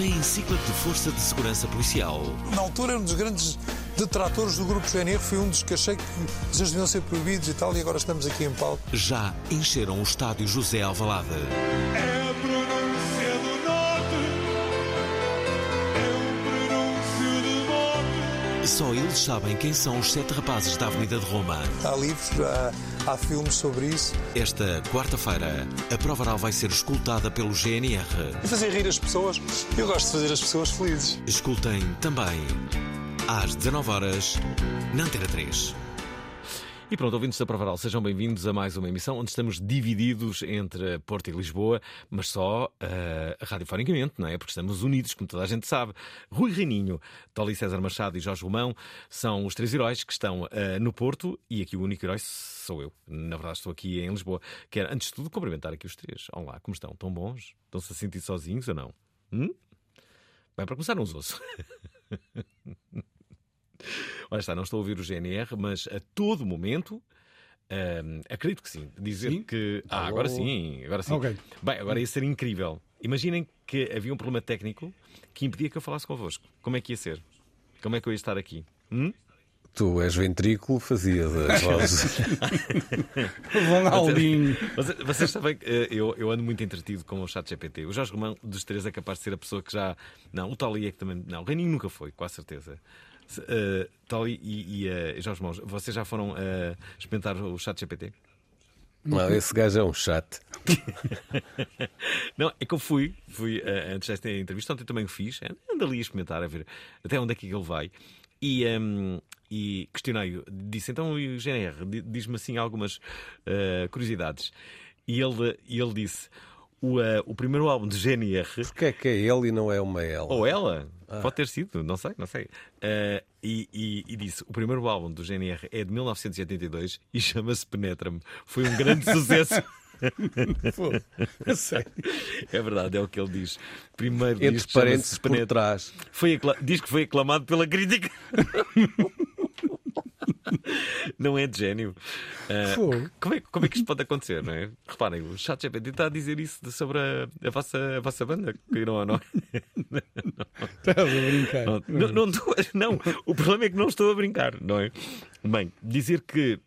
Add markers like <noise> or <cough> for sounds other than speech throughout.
Tem ciclo de Força de Segurança Policial. Na altura, um dos grandes detratores do grupo GNR foi um dos que achei que eles deviam ser proibidos e tal, e agora estamos aqui em palco. Já encheram o estádio José Alvalade. É a pronúncia do norte, é o pronúncio de morte. Só eles sabem quem são os sete rapazes da Avenida de Roma. Há livros, há, há filmes sobre isso. Esta quarta-feira, a prova oral vai ser escutada pelo GNR. E fazer rir as pessoas. Eu gosto de fazer as pessoas felizes. Escutem também às 19 horas na Antena 3. E pronto, ouvintes da Provaral, sejam bem-vindos a mais uma emissão onde estamos divididos entre Porto e Lisboa, mas só uh, radiofonicamente, não é? Porque estamos unidos, como toda a gente sabe. Rui Reininho, Toli César Machado e Jorge Romão são os três heróis que estão uh, no Porto e aqui o único herói sou eu. Na verdade, estou aqui em Lisboa. Quero, antes de tudo, cumprimentar aqui os três. Olá, como estão? Estão bons? Estão-se a sentir sozinhos ou não? Hum? Bem, para começar, uns ouço. <laughs> Olha está, não estou a ouvir o GNR, mas a todo momento. hum, acredito que sim. Dizer Sim? que. Ah, agora sim, agora sim. Ok. Bem, agora ia ser incrível. Imaginem que havia um problema técnico que impedia que eu falasse convosco. Como é que ia ser? Como é que eu ia estar aqui? Hum? Tu és ventrículo, fazias as <laughs> vozes. Ronaldinho. Vocês, vocês sabem que eh, eu, eu ando muito entretido com o chat GPT. O Jorge Romão dos três é capaz de ser a pessoa que já. Não, o Tali é que também. Não, o Reininho nunca foi, com a certeza. Se, eh, Tali e, e eh, Jorge Romão, vocês já foram eh, experimentar o chat GPT? Não, esse gajo é um chato. <laughs> Não, é que eu fui, fui eh, antes desta entrevista, ontem também o fiz, ando ali a experimentar, a ver até onde é que ele vai. E, ehm, e questionei-o, disse então e o GNR, di- diz-me assim algumas eh, curiosidades. E ele, e ele disse: o, eh, o primeiro álbum de GNR, Porquê é que é ele e não é uma ela? ou ela, pode ter sido, não sei, não sei. Eh, e, e- e disse: o primeiro álbum do GNR é de 1982 e chama-se Penetra-me. Foi um grande <laughs> sucesso. Pô. É verdade, é o que ele diz. Primeiro Entre parênteses por Penetra. trás. Foi acla- Diz que foi aclamado pela crítica. <laughs> Não é de gênio. Fogo. como, é, como é que isto pode acontecer, não é? Reparem, o ChatGPT está a dizer isso de- sobre a, a vossa, a vossa banda. Que não, não. <laughs> Estás a brincar. Não, não, não, não, o problema é que não estou a brincar, não é? Bem, dizer que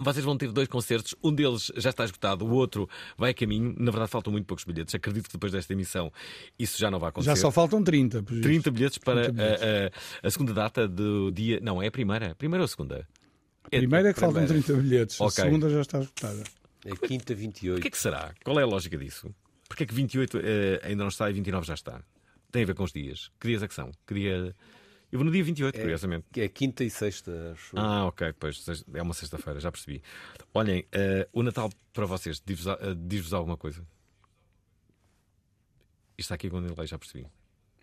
vocês vão ter dois concertos, um deles já está esgotado, o outro vai a caminho. Na verdade, faltam muito poucos bilhetes. Acredito que depois desta emissão isso já não vai acontecer. Já só faltam 30. por isso. 30 bilhetes para 30 bilhetes. A, a- a segunda data do dia. Não, é a primeira. Primeira ou a segunda? Primeiro é que faltam primeira. 30 bilhetes. Ok. A segunda já está esgotada. É quinta O 28. que é que será? Qual é a lógica disso? Porquê é que 28 eh, ainda não está e 29 já está? Tem a ver com os dias. Que dias é que são? Que dia... Eu vou no dia 28, curiosamente. É quinta e sexta, acho. Ah, ok, pois é uma sexta-feira, já percebi. Olhem, eh, o Natal para vocês diz-vos eh, diz-vos alguma coisa? Isto está aqui com delay, já percebi.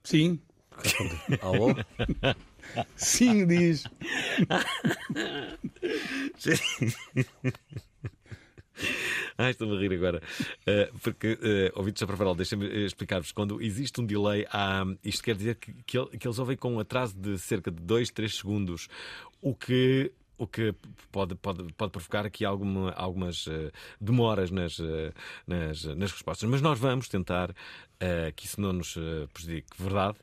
Sim. Alô? Sim, diz. <laughs> <laughs> Ah, estou-me a rir agora. Uh, porque, uh, ouvintes da Provaral, deixem-me uh, explicar-vos. Quando existe um delay, há, isto quer dizer que, que, que eles ouvem com um atraso de cerca de 2, 3 segundos, o que. O que pode, pode, pode provocar aqui alguma, algumas uh, demoras nas, uh, nas, nas respostas. Mas nós vamos tentar uh, que isso não nos prejudique. Verdade?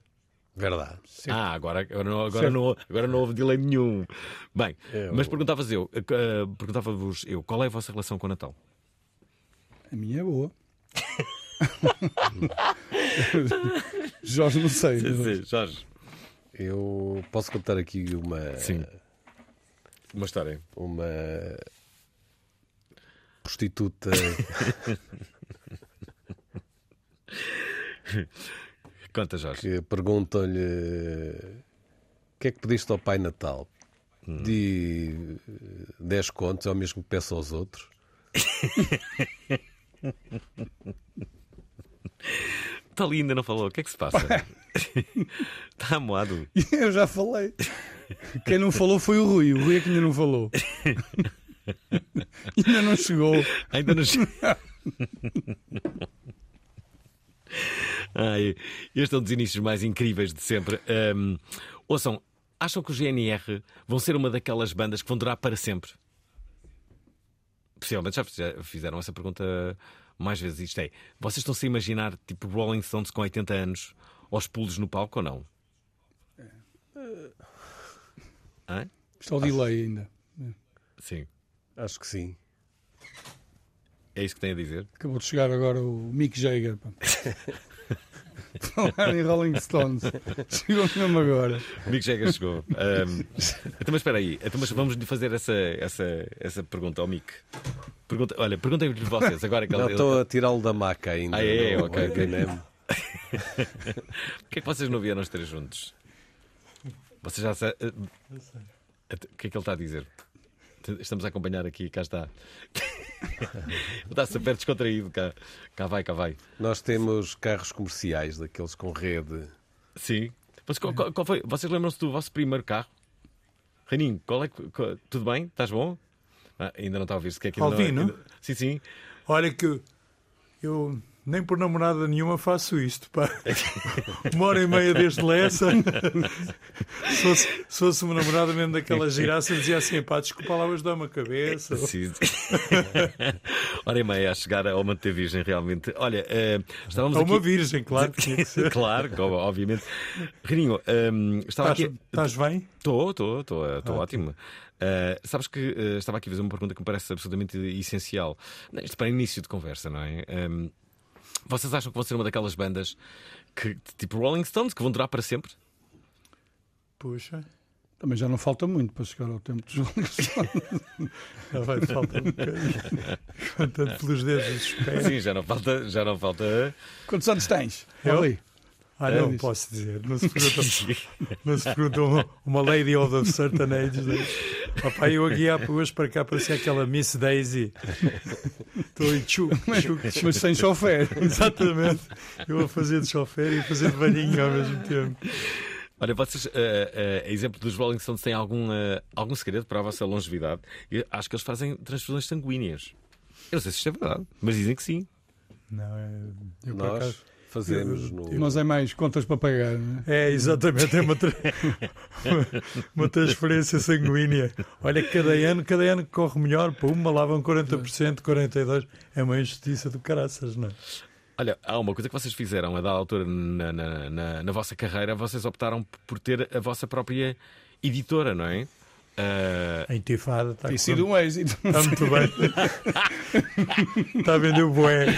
Verdade. Ah, agora, agora, não, agora, não, agora não houve delay nenhum. Bem, É, mas o- perguntava-vos eu, uh, perguntava-vos eu, qual é a vossa relação com o Natal? A minha é boa. <laughs> Jorge, não sei. Sim, sim, Jorge. Eu posso contar aqui uma. Sim. Uma história. Uma prostituta. <laughs> Conta, Jorge. que perguntam-lhe o que é que pediste ao Pai Natal? Di 10 contos, é o mesmo que peço aos outros. <laughs> Está ali ainda não falou. O que é que se passa? Está <laughs> amoado. Eu já falei. Quem não falou foi o Rui. O Rui é que ainda não falou. <laughs> ainda não chegou. Ainda não chegou. Ai, este é um dos inícios mais incríveis de sempre. Ahm, ouçam, acham que o GNR vão ser uma daquelas bandas que vão durar para sempre? Possivelmente já fize- fizeram essa pergunta mais vezes. Isto é, vocês estão-se a imaginar tipo Rolling Stones com 80 anos aos pulos no palco ou não? Hã? Está o delay ainda. Sim. Acho que sim. É isso que tem a dizer? Acabou de chegar agora o Mick Jagger. Falar <laughs> em Rolling Stones. Chegou mesmo agora. O Mick Jagger chegou. Ahm, então, mas espera aí. Então, mas vamos lhe fazer essa, essa, essa pergunta ao Mick. Pergunta, olha, perguntem-lhe vocês agora que Não, ele, estou a tirá-lo da maca ainda. Ah, é? no Ok, ok. H&M. Porquê é que vocês não vieram os três juntos? Vocês já sabem. O que é que ele está a dizer? Estamos a acompanhar aqui, cá está. <laughs> está super descontraído, cá, cá vai, cá vai. Nós temos carros comerciais, daqueles com rede. Sim. Mas qual, qual- qual foi? Vocês lembram-se do vosso primeiro carro? Reininho, qual é que. qual- tudo bem? Estás bom? Ah, ainda não está a ouvir-se. Que é que ainda Alvino? ainda- Sim, sim. Olha que eu nem por namorada nenhuma faço isto, pá. Uma hora e meia desde Lessa. se, fosse, se fosse uma namorada mesmo daquela giraça, dizia assim: pá, desculpa lá, mas dá-me a cabeça. Sim. Hora e meia a chegar ao manter virgem, realmente. Olha, eh, estávamos A uma aqui. virgem, claro que que <laughs> claro, obviamente. Reininho, ehm, estava Estás, aqui. estás bem? Estou, estou, estou ótimo. Uh, sabes que uh, estava aqui a fazer uma pergunta que me parece absolutamente essencial. Isto para início de conversa, não é? Um, vocês acham que vão ser uma daquelas bandas que, tipo Rolling Stones, que vão durar para sempre? Puxa, Também já não falta muito para chegar ao tempo dos Rolling Stones. já vai faltar um bocadinho. Contando pelos dedos dos pés. Sim, já não falta. Já não falta... Quantos anos tens? Eu? Ali. Ah, não É isso. posso dizer. Não se <laughs> pergunta, não se pergunta uma, uma lady of a certain age. Né? Papai, eu a guiar hoje para cá parecia aquela Miss Daisy. Estou aí, tchu, <laughs> tchu, tchu. Mas sem chofer. <laughs> Exatamente. Eu a fazer de chofer e a fazer de velhinho ao mesmo tempo. Olha, vocês, uh, uh, a exemplo dos Rolling Stones, têm algum, uh, algum segredo para a vossa longevidade? Eu acho que eles fazem transfusões sanguíneas. Eu não sei se isto é verdade, mas dizem que sim. Não, é, eu por Nós acaso. Fazemos no. Nós é mais contas para pagar. não é? É, exatamente, é uma, tra- <laughs> uma transferência sanguínea. Olha, cada ano, cada ano que corre melhor, para uma vão 40%, 42%. É uma injustiça do caraças, não é? Olha, há uma coisa que vocês fizeram a dada altura na, na, na, na vossa carreira, vocês optaram por ter a vossa própria editora, não é? Ah, A intifada está, Tem sido um êxito. está muito bem. <laughs> está a vender o boé. <laughs>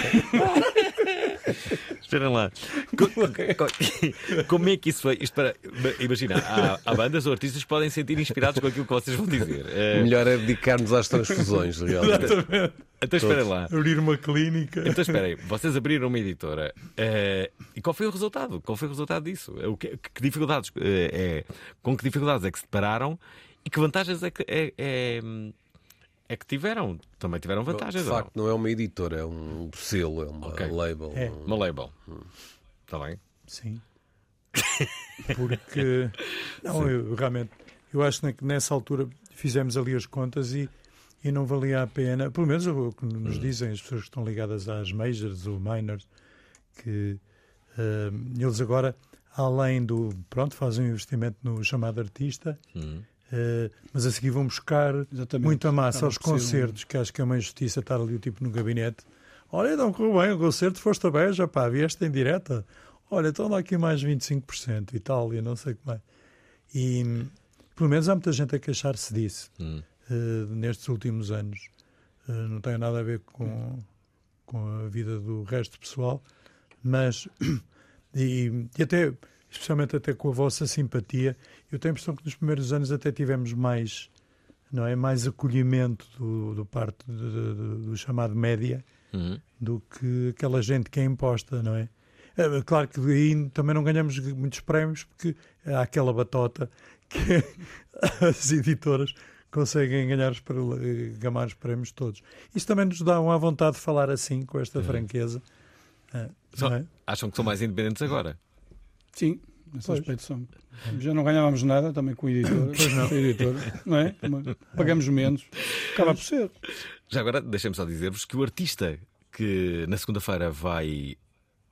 Esperem lá. <laughs> Co- co- <laughs> Como é que isso foi? Isto para, imagina, há, há bandas ou artistas que podem sentir inspirados com aquilo que vocês vão dizer. <laughs> Ah, Melhor é dedicar-nos às transfusões, realmente. então esperem lá. Abrir uma clínica. Então esperem, vocês abriram uma editora eh, e qual foi o resultado? Qual foi o resultado disso? O que, que dificuldades eh, é, com que dificuldades é que se depararam e que vantagens é que, é, é, é que tiveram? Também tiveram De vantagens. não? facto, não é uma editora, é um selo, é uma Ok. label. É. um- Uma label. Está bem? Sim. <laughs> Porque. Não, eu realmente. Eu acho que nessa altura fizemos ali as contas e, e não valia a pena. Pelo menos o que nos dizem as pessoas que estão ligadas às majors ou minors, que eh, eles agora, além do. Pronto, fazem um investimento no chamado artista. Hum. Eh, mas a seguir vão buscar Exatamente. muita massa aos um- concertos, que acho que é uma injustiça estar ali o tipo no gabinete. Olha, não correu bem o concerto, foste a beija, pá, vieste em direta. Olha, estão lá aqui mais 25% e tal, e não sei o que mais. E pelo menos há muita gente a queixar-se disso Hum. eh, nestes últimos anos. Eh, não tem nada a ver com, com a vida do resto pessoal, mas <clears throat> e, e até especialmente até com a vossa simpatia. Eu tenho a impressão que nos primeiros anos até tivemos mais, não é, mais acolhimento do, do parte de- de- do chamado média Uhum. do que aquela gente que é imposta, não é? É, Claro que aí também não ganhamos muitos prémios porque há aquela batota que <laughs> as editoras conseguem ganhar os, gamar os prémios todos. Isso também nos dá uma vontade de falar assim, com esta franqueza. Ah, Só- é? Acham que são mais independentes agora? Sim, nesse Pois. aspecto são. Já não ganhávamos nada também com a editora. Pois não. A editora, não é? Pagamos menos. Acaba por ser. Já agora, deixem-me só dizer-vos que o artista que na segunda-feira vai.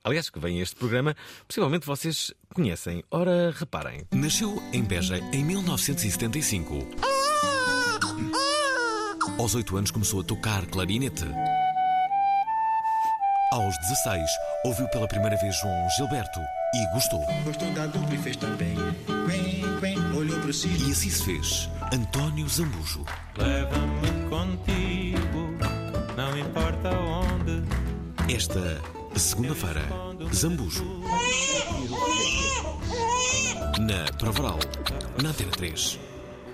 Aliás, que vem a este programa, possivelmente vocês conhecem. Ora, reparem. Nasceu em Beja em 1975. Aos 8 anos começou a tocar clarinete. Aos 16, ouviu pela primeira vez João Gilberto e gostou. Gostou da dupla e fez também. Quen, quen, olhou pro céu. E assim se fez. António Zambujo. Leva-me contigo, não importa onde. Esta segunda-feira, Zambujo. Na Provaral, na Antena 3.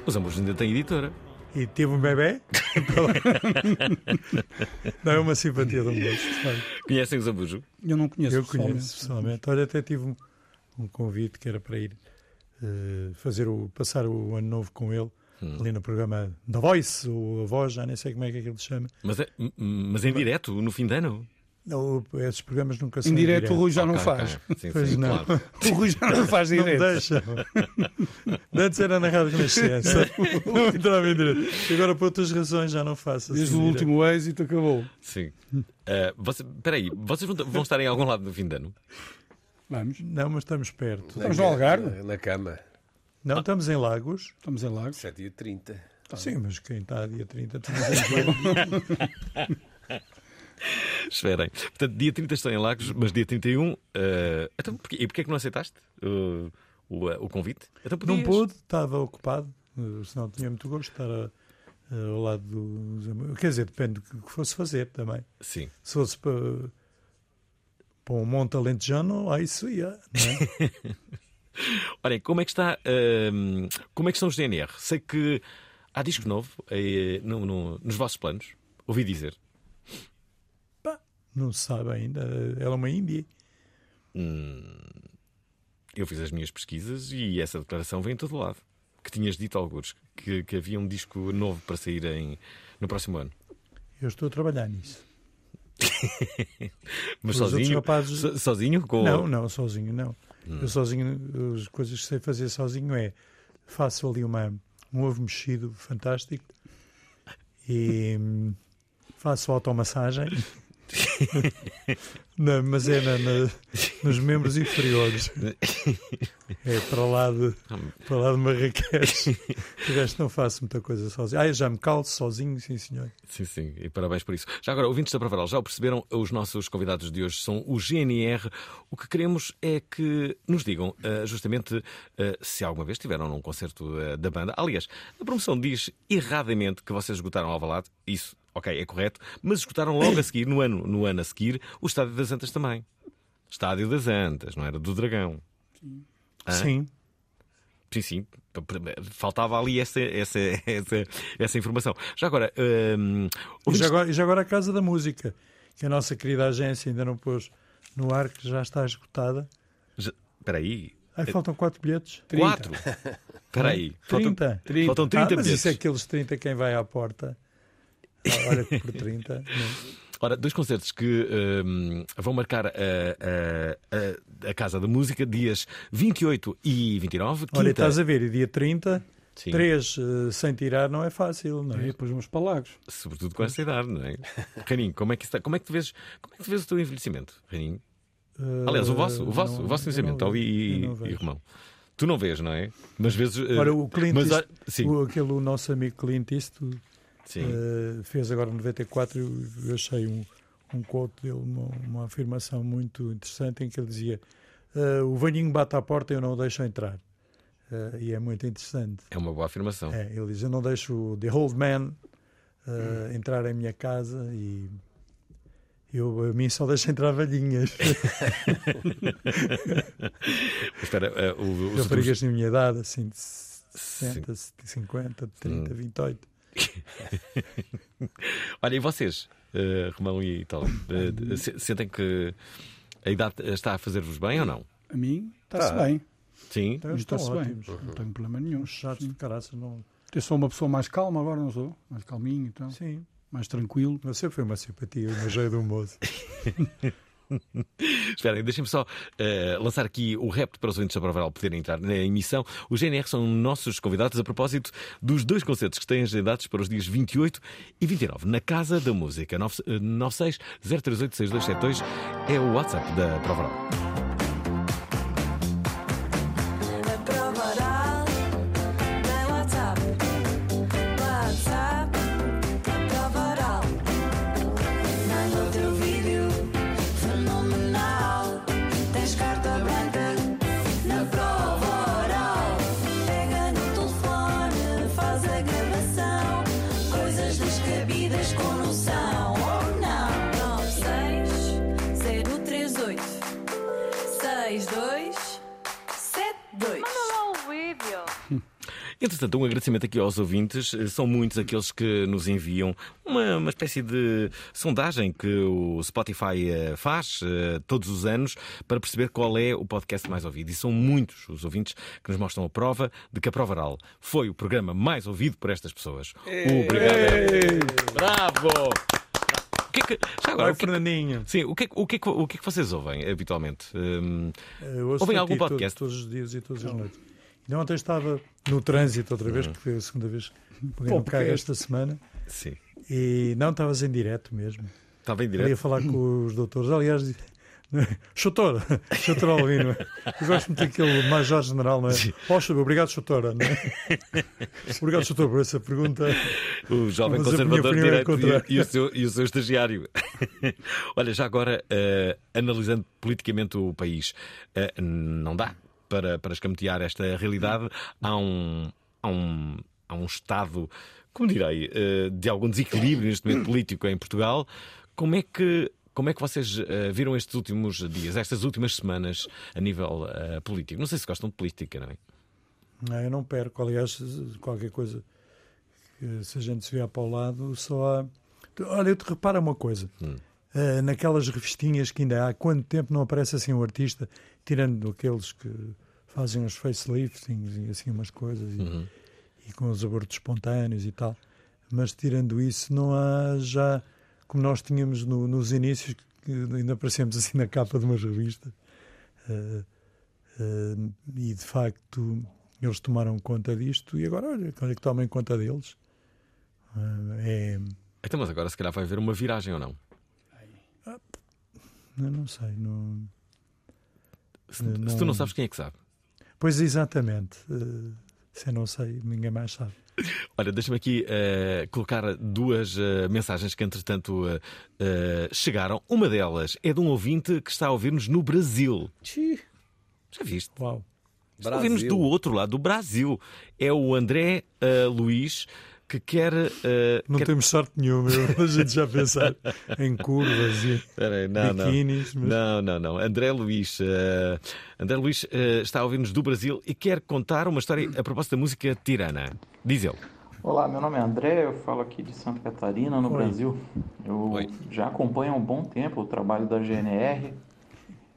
Os ambos ainda têm editora. E teve um bebê? <laughs> não é uma simpatia de um gosto. sabe? Conhecem os Zambujo? Eu não conheço. Eu pessoalmente. conheço pessoalmente. Olha, até tive um, um convite que era para ir eh, fazer o, passar o ano novo com ele ali no programa da Voice, ou a Voz, já nem sei como é que aquilo se chama. Mas, é, mas em direto, no fim de ano? Não, esses programas nunca são Em direto o Rui já não faz. ok. Sim, Pois sim, não. claro. <laughs> O Rui já não faz Não direto. deixa. <laughs> Antes era na Rádio Renascença. Não <laughs> entrava em direto. Agora, por outras razões, já não faço. Desde assim o direto. último êxito acabou. Sim. Ah, você, peraí, vocês vão, vão estar em algum lado no fim de ano? Vamos. Não, mas estamos perto. Estamos no Algarve? Na, na cama. Não, estamos em Lagos. Estamos em Lagos. 7 e 30. Sim, mas quem está dia 30 estamos em jogo. <laughs> Esperem. Portanto, dia 30 estão em Lagos, mas dia 31. ah, então, porquê, e porquê é que não aceitaste uh, o, ah, o convite? Então, Não pude, estava ocupado. eh, Senão tinha muito gosto de estar a- ao lado dos amigos. Quer dizer, depende do que fosse fazer também. Sim. Se fosse para, para um monte alentejano, aí isso ia. Não é? <laughs> Olhem, como é que está. ahm, como é que estão os DNR? Sei que há disco novo eh, no- no- nos vossos planos. Ouvi dizer. Não se sabe ainda. Ela é uma índia. Eu fiz as minhas pesquisas e essa declaração vem em todo lado. Que tinhas dito, alguns, que, que havia um disco novo para sair em, no próximo ano. Eu estou a trabalhar nisso. <laughs> Mas Os sozinho? rapazes- so- sozinho? Com... Não, não, sozinho não. Eu sozinho, as coisas que sei fazer sozinho é faço ali uma, um ovo mexido fantástico e hum, faço automassagem. <laughs> não, mas é na- na- nos membros inferiores. É para lá de, para lá de Marrakech. De resto não faço muita coisa sozinho. Ah, já me calço sozinho, sim senhor. Sim, sim, e parabéns por isso. Já agora, ouvintes da Provaral, já o perceberam? Os nossos convidados de hoje são o GNR. O que queremos é que nos digam ah, justamente ah, se alguma vez estiveram num concerto ah, da banda. Aliás, a promoção diz erradamente que vocês esgotaram Alvalade. Isso, ok, é correto. Mas esgotaram logo a seguir, no ano, no ano a seguir, o Estádio das Antas também. Estádio das Antas, não era do Dragão. Sim. Sim, sim. P- Faltava ali essa, essa, essa, essa informação. Já agora, hum, E já, agora, já agora a Casa da Música, que a nossa querida agência ainda não pôs no ar, que já está esgotada. já- Espera aí. Aí faltam quatro bilhetes. Quatro? Espera aí. Faltam, 30. faltam 30 ah, mas bilhetes. isso é aqueles 30 quem vai à porta. Olha que <laughs> por 30. não. Ora, dois concertos que hum, vão marcar a, a- a- a Casa da Música, dias 28 e 29. Quinta... Olha, estás a ver, e dia 30, Sim. 3 sem tirar não é fácil, não E é? depois vamos para Lagos. Sobretudo com essa idade, não é? Raninho, como é que, está, como é que tu vês, como é que tu vês o teu envelhecimento, Raninho? Aliás, o vosso, o vosso, não- o vosso envelhecimento, Ali e, e. Romão. Tu não vês, não é? Mas vezes. eh, Ora, o Clint mas, Eastwood- ah, sim, o, aquele o nosso amigo Clint Eastwood eh, fez agora 94 eu, eu achei um, um quote dele, uma, uma afirmação muito interessante em que ele dizia eh, o velhinho bate à porta e eu não o deixo entrar. Eh, e é muito interessante. É uma boa afirmação. É, ele diz: Eu não deixo o The Old Man uh, entrar em minha casa e, Eu, a mim só deixa entrar velhinhas. <laughs> Espera, eh, o, o, Raparigas da minha idade, assim, de 60, 50, 30, 28. <laughs> Olha, e vocês, eh, Romão e tal, eh, se- sentem que a idade está a fazer-vos bem ou não? A mim, está-se Tá. bem. Sim. Então, estão Está-se bem. Não tenho problema nenhum. Os chatos de caraças não. Eu sou uma pessoa mais calma agora, não sou? Mais calminho, então. Sim. Mais tranquilo. Você foi uma simpatia, uma jeito do moço. <laughs> <laughs> Esperem, deixem-me só eh, lançar aqui o repto para os ouvintes da Provaral poderem entrar na emissão. Os GNR são nossos convidados a propósito dos dois concertos que têm agendados para os dias 28 e 29 na Casa da Música. 96 038 6272 é o WhatsApp da Provaral. Entretanto, um agradecimento aqui aos ouvintes. São muitos aqueles que nos enviam uma, uma espécie de sondagem que o Spotify eh, faz eh, todos os anos para perceber qual é o podcast mais ouvido. E são muitos os ouvintes que nos mostram a prova de que a Prova Oral foi o programa mais ouvido por estas pessoas. Obrigado. Bravo! O que é que, já agora, Vai, o que é que- Fernandinho. sim, o que, é que- o, que é que, o que é que vocês ouvem habitualmente? Hum, Ouvem algum podcast? Todos os dias e todas as noites. E ontem estava no trânsito outra vez, que foi a segunda vez que no carro Podcast. esta semana. sim. E não estavas em direto mesmo. Estava em direto. falar com os doutores. Aliás, <laughs> Chutor, Chutor Alvino. Eu gosto muito daquele Major General, não é? Poxa, obrigado, Chutora. Não é? Obrigado, Chutor, por essa pergunta. O jovem Mas conservador é direito e, e o seu, e o seu estagiário. <laughs> Olha, já agora, eh, analisando politicamente o país, eh, não dá para, para escamotear esta realidade. Há um, há um, há um estado, como direi, eh, de algum desequilíbrio neste momento político em Portugal. Como é que. Como é que vocês eh, viram estes últimos dias, estas últimas semanas, a nível eh, político? Não sei se gostam de política, não é? Não, eu não perco. Aliás, qualquer coisa que se a gente se vier para o lado, só há. Olha, eu te repara uma coisa. Ah, naquelas revistinhas que ainda há, quanto tempo não aparece assim um artista, tirando aqueles que fazem os faceliftings e assim umas coisas e, e com os abortos espontâneos e tal. Mas tirando isso, não há já, como nós tínhamos no- nos inícios, que ainda aparecemos assim na capa de umas revistas. Ah, ah, e de facto eles tomaram conta disto e agora olha, olha que tomem conta deles. Ah, é, Então, mas agora se calhar vai haver uma viragem ou não? Eu não sei, não, Se, Não- se tu não sabes, quem é que sabe? Pois exatamente. eh, se eu não sei, ninguém mais sabe. <laughs> Olha, deixa-me aqui eh, colocar duas eh, mensagens que, entretanto, eh, chegaram. Uma delas é de um ouvinte que está a ouvir-nos no Brasil. Já viste? Uau. Está a ouvir-nos do outro lado, do Brasil. É o André Luís que quer. eh, Não quer- temos sorte nenhuma, a gente já pensar <laughs> em curvas e Espera aí, não, não. Mas... Não, não, não. André Luís, eh, André Luís eh, está a ouvir-nos do Brasil e quer contar uma história a propósito da música Tirana. Diz ele. Olá, meu nome é André, eu falo aqui de Santa Catarina, no Oi. Brasil. Eu já acompanho há um bom tempo o trabalho da GNR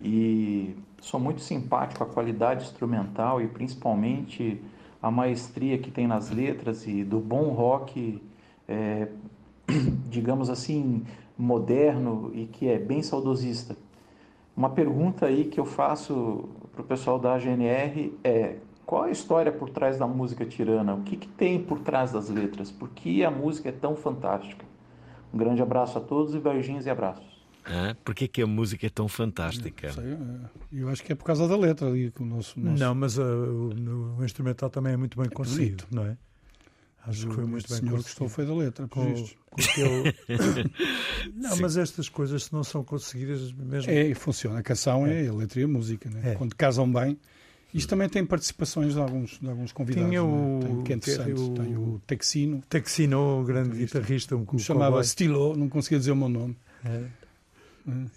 e sou muito simpático à qualidade instrumental e principalmente a maestria que tem nas letras e do bom rock, é, <clears throat> digamos assim, moderno e que é bem saudosista. Uma pergunta aí que eu faço para o pessoal da GNR é qual a história por trás da música tirana? O que, que tem por trás das letras? Por que a música é tão fantástica? Um grande abraço a todos e beijinhos e abraços. Hã? Porquê que a música é tão fantástica? Sei, é, eu acho que é por causa da letra ali que o nosso. nosso... Não, mas uh, o, o instrumental também é muito bem conseguido, não é? Acho que foi muito bem senhor gostou foi da letra, por Com- com aquele- <laughs> não, Sim. mas estas coisas se não são conseguidas mesmo. É, funciona. A canção é, a letra e a música, né? É. Quando casam bem. Isto também tem participações de alguns, de alguns convidados. Tinha né? o- Tem que- o- tem o Texino, Texino, o grande guitarrista, um chamava. Stilo, não conseguia dizer o meu nome. É.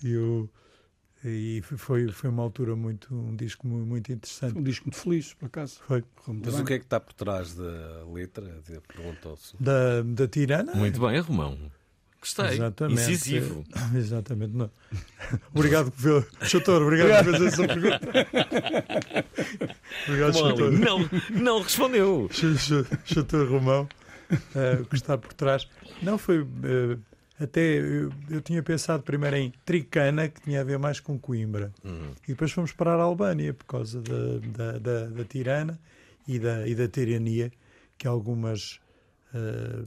E, o- e foi, foi uma altura muito, um disco mu- muito interessante. Um disco muito feliz, por acaso. Foi. Mas bem. o que é que está por trás da letra? Perguntou-se. Da, da Tirana? Muito bem, Romão. Gostei. Exatamente. Incisivo. É, <laughs> Exatamente. Não. Obrigado pelo. Chator, obrigado por fazer essa pergunta. obrigado, Chator. não, não respondeu. Ch- ch- Chator Romão, eh, o que está por trás. Não foi. eh, até eu, eu tinha pensado primeiro em Tricana, que tinha a ver mais com Coimbra. E depois fomos parar a Albânia por causa da, da, da, da tirana e da, e da tirania que algumas eh,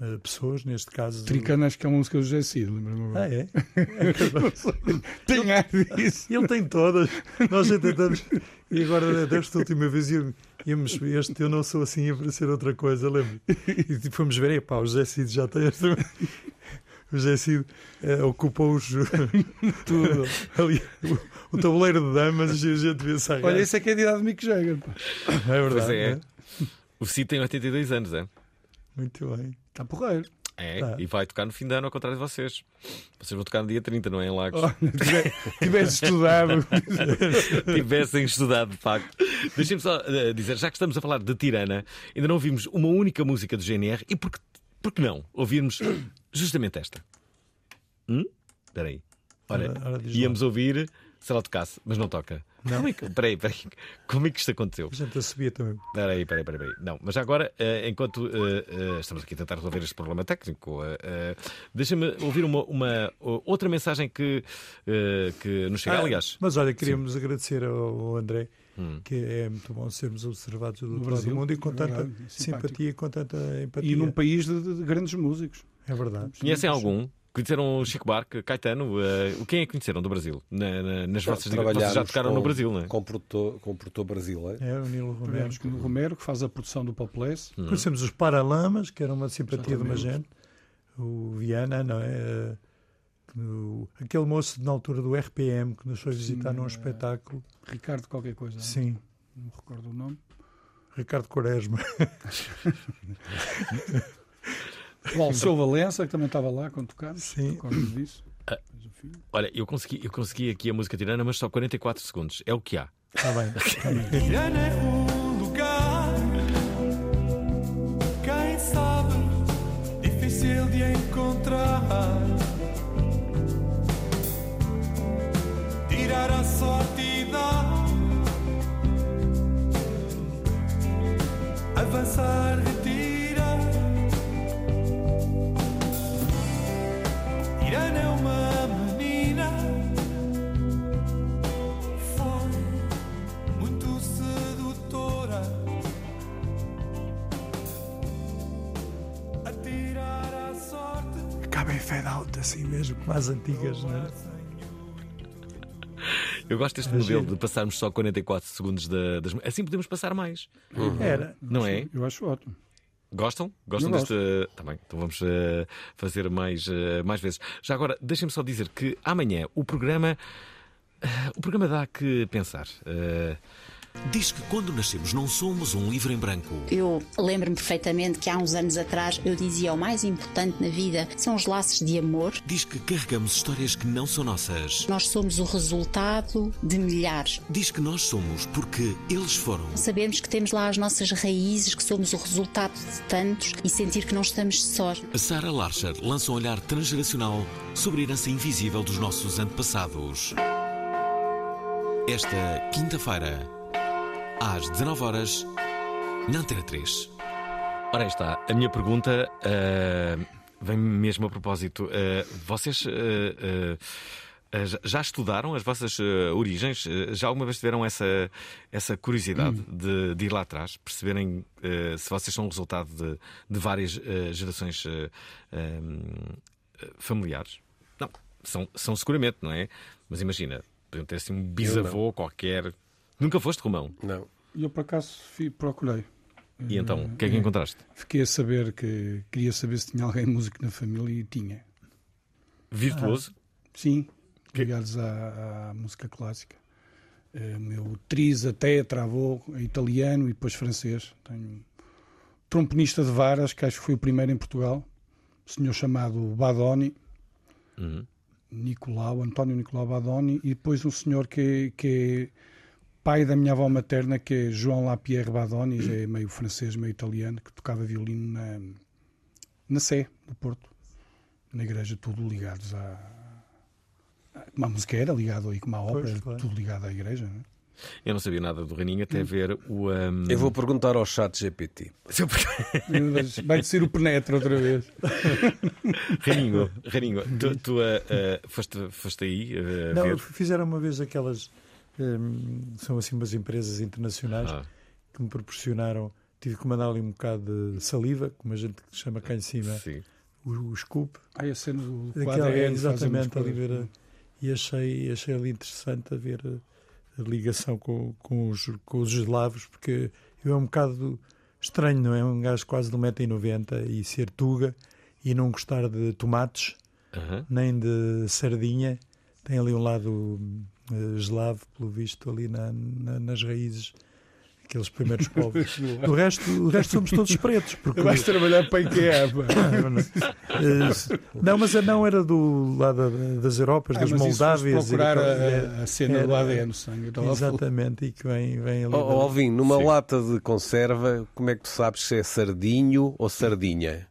eh, pessoas, neste caso. Tricana, acho que é uma música do José Cid, lembra-me agora. Ah, é? <laughs> Tem ar disso. Ele tem todas. Nós já tentamos. E agora, desta última vez, íamos, este Eu Não Sou Assim ia para ser outra coisa, lembro. E tipo, fomos ver, epá, o José Cid já tem esta. O José Cid eh, ocupou os. Tudo. Ali, o, o tabuleiro de damas e a gente vê se Olha, esse é que é a idade de Mick Jagger. pá. É verdade. Pois é. é? O Cid tem 82 anos, é? Muito bem. Está porreiro. É, Tá. e vai tocar no fim de ano, ao contrário de vocês. Vocês vão tocar no dia 30, não é? Em Lagos. Tive- tivesse estudado. <laughs> Tivessem estudado, de facto. Deixem-me só eh, dizer, já que estamos a falar de Tirana, ainda não ouvimos uma única música do GNR e por que, não ouvirmos justamente esta? Hum? Espera aí. Olha, íamos ouvir se ela tocasse, mas não toca. Não. Como é que, peraí, peraí. Como é que isto aconteceu? A gente subia também. Espera aí, espera aí, espera aí. Não, mas agora, eh, enquanto eh, eh, estamos aqui a tentar resolver este problema técnico, deixa-me ouvir uma, uma, outra mensagem que, que nos chega, Ah, aliás. Mas olha, queríamos agradecer ao, ao André, Hum. que é muito bom sermos observados do do Brasil, mundo e com é tanta verdade, é simpatia e com tanta empatia. E num país de, de grandes músicos. É verdade. Conhecem algum? Conheceram o Chico Barque, Caetano? o quem é que conheceram do Brasil? Na- na- nas vossas Vocês já tocaram com, no Brasil, não é? Com produtor, com produtor brasileiro. É, o Nilo Romero. O Romero, que faz a produção do Populous. Hum. Conhecemos os Paralamas, que era uma simpatia de uma gente. O Viana, não é? Eh, o- aquele moço na altura do RPM que nos foi visitar Sim, num eh, espetáculo. Ricardo qualquer coisa. não? Sim, Não me recordo o nome. Ricardo Quaresma. <laughs> O Alceu Valença, que também estava lá quando tocámos. Sim. Recordo disso. Olha, eu consegui, eu consegui aqui a música tirana, mas só 44 segundos. É o que há. Está <laughs> bem. Tirana é um lugar, quem sabe, difícil de encontrar. Tirar a sorte e dar, avançar, fade out, assim mesmo, como as antigas, não é? Eu gosto deste É modelo giro. de passarmos só 44 segundos da- das. Assim podemos passar mais. Era. Não é? Eu acho ótimo. Gostam? Gostam deste. Tá bem, então vamos eh, fazer mais, eh, mais vezes. Já agora, deixem-me só dizer que amanhã o programa. eh, o programa dá que pensar. Eh, Diz que quando nascemos não somos um livro em branco. Eu lembro-me perfeitamente que há uns anos atrás eu dizia o mais importante na vida são os laços de amor. Diz que carregamos histórias que não são nossas. Nós somos o resultado de milhares. Diz que nós somos porque eles foram. Sabemos que temos lá as nossas raízes, que somos o resultado de tantos e sentir que não estamos sós. A Sarah Larcher lança um olhar transgeracional sobre a herança invisível dos nossos antepassados. Esta quinta-feira, às 19 horas, na Antena 3. ora aí está. A minha pergunta eh, vem mesmo a propósito. Eh, vocês. eh, já- estudaram as vossas origens? Já alguma vez tiveram essa, essa curiosidade de, de ir lá atrás, perceberem se vocês são o resultado de, de várias gerações familiares? Não, são, são seguramente, não é? Mas imagina, podiam ter assim um bisavô qualquer. Nunca foste Romão? Não. E eu, por acaso, fui- procurei. E então, o que é que Eh, encontraste? Fiquei a saber que queria saber se tinha alguém músico na família e tinha. Virtuoso? Sim, ligados à, à música clássica. Eh, O meu triz até travou italiano e depois francês. Tenho tromponista de varas, que acho que foi o primeiro em Portugal, um senhor chamado Badoni. Uhum. Nicolau, António Nicolau Badoni, e depois um senhor que, que é pai da minha avó materna, que é João Lapierre Badoni, já é meio francês, meio italiano, que tocava violino na, na Sé, do Porto, na igreja, tudo ligados à. Como a música era ligado aí, como a ópera, Pois, claro. tudo ligado à igreja. Não é? Eu não sabia nada do Reininho até ver o. um, Eu vou perguntar ao chat GPT. Vai ser o penetra outra vez. <laughs> Reininho, Reininho, tu, tu, ah, ah, foste, foste aí ah, Não, ver. fizeram uma vez aquelas. Hum, são assim umas empresas internacionais Ah. que me proporcionaram. Tive que mandar ali um bocado de saliva, como a gente chama cá em cima, Sim. o, o scoop. Ah, a cena do com Aquela- ADN, exatamente, ali ver. a- E achei, achei ali interessante a ver a, a ligação com, com, os, com os eslavos, porque eu é um bocado estranho, não é? Um gajo quase de 1,90m e ser tuga e não gostar de tomates, Aham. nem de sardinha. Tem ali um lado eh, eslavo, pelo visto, ali na- na- nas raízes. Aqueles primeiros povos. <laughs> o, resto, o resto somos todos pretos. Porque... Vais trabalhar para a IKEA. <laughs> Eh, Não, mas a não era do lado da- das Europas, Ah, das Moldávias. e procurar daquela- a- a cena do ADN sangue. Exatamente, e que vem, vem ali. Ó da- oh, Alvin, numa Sim. lata de conserva, como é que tu sabes se é sardinho ou sardinha?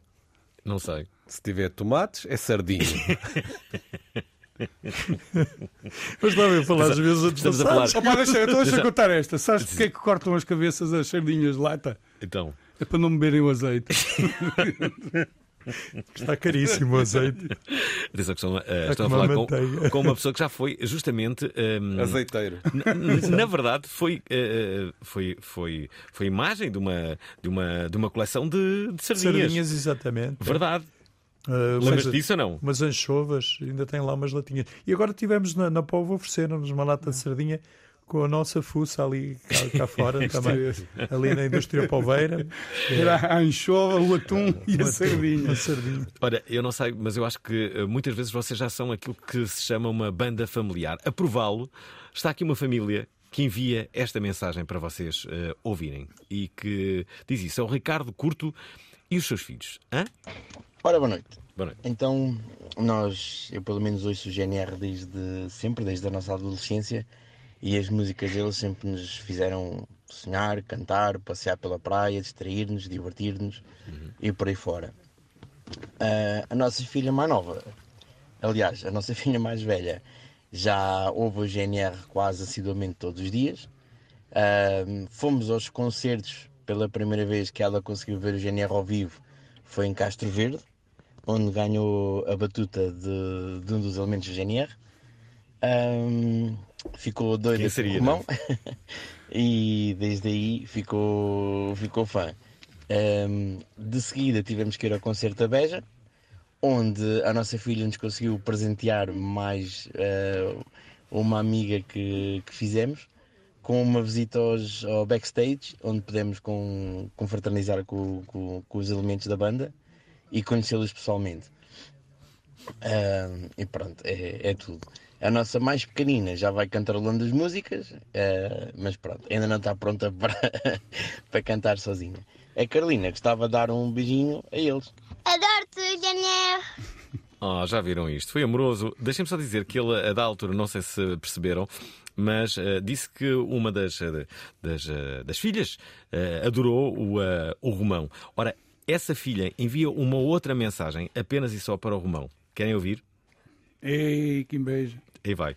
Não sei. Se tiver tomates, é sardinho. <laughs> <laughs> Mas estava a falar às vezes antes Estamos a falar. Opa, deixa, então deixa eu contar esta. Sabes porque é que cortam as cabeças às sardinhas de lata? Então. É para não beberem o azeite. <laughs> Está caríssimo o azeite. Atenção que estão, a- É estão a a falar com, com uma pessoa que já foi justamente. hum, Azeiteiro. Na, na verdade, foi, eh, foi, foi, foi imagem de uma, de uma, de uma coleção de, de sardinhas. Sardinhas, exatamente. Verdade. Uh, Lembras umas- disso ou não? Umas anchovas, ainda tem lá umas latinhas. E agora tivemos na, na Póvoa ofereceram-nos uma lata de sardinha com a nossa fuça ali cá, cá <laughs> fora também, ali na indústria poveira. <laughs> Era a anchova, o atum e a sardinha. A sardinha. Ora, eu não sei, mas eu acho que eh, muitas vezes vocês já são aquilo que se chama uma banda familiar. A prová-lo, está aqui uma família que envia esta mensagem para vocês eh, ouvirem e que diz isso: é o Ricardo Curto e os seus filhos. Hã? Ora, boa noite. Boa noite. Então, nós, eu pelo menos ouço o GNR desde sempre, desde a nossa adolescência, e as músicas deles sempre nos fizeram sonhar, cantar, passear pela praia, distrair-nos, divertir-nos e por aí fora. Ah, a nossa filha mais nova, aliás, a nossa <laughs> filha mais velha, já ouve o GNR quase assiduamente todos os dias. Ah, fomos aos concertos pela primeira vez que ela conseguiu ver o GNR ao vivo foi em Castro Verde, onde ganhou a batuta de, de um dos elementos do GNR. Ahm, ficou doida Quem seria, com o Romão <laughs> e desde aí ficou, ficou fã. Ahm, de seguida tivemos que ir ao concerto da Beja, onde a nossa filha nos conseguiu presentear mais ah, uma amiga que, que fizemos, com uma visita aos, ao backstage, onde pudemos com, confraternizar com, com, com os elementos da banda e conhecê-los pessoalmente. Ah, e pronto, é, é tudo. A nossa mais pequenina já vai cantarolando as músicas, ah, mas pronto, ainda não está pronta <laughs> para, para cantar sozinha. A Carolina gostava de dar um beijinho a eles. Adoro-te, Janel. Oh, já viram isto? Foi amoroso. Deixem-me só dizer que ele, a da altura, não sei se perceberam, mas eh, disse que uma das, eh, das, eh, das filhas eh, adorou o, o Romão. Ora, essa filha envia uma outra mensagem apenas e só para o Romão. Querem ouvir? Ei, que beijo. Aí vai.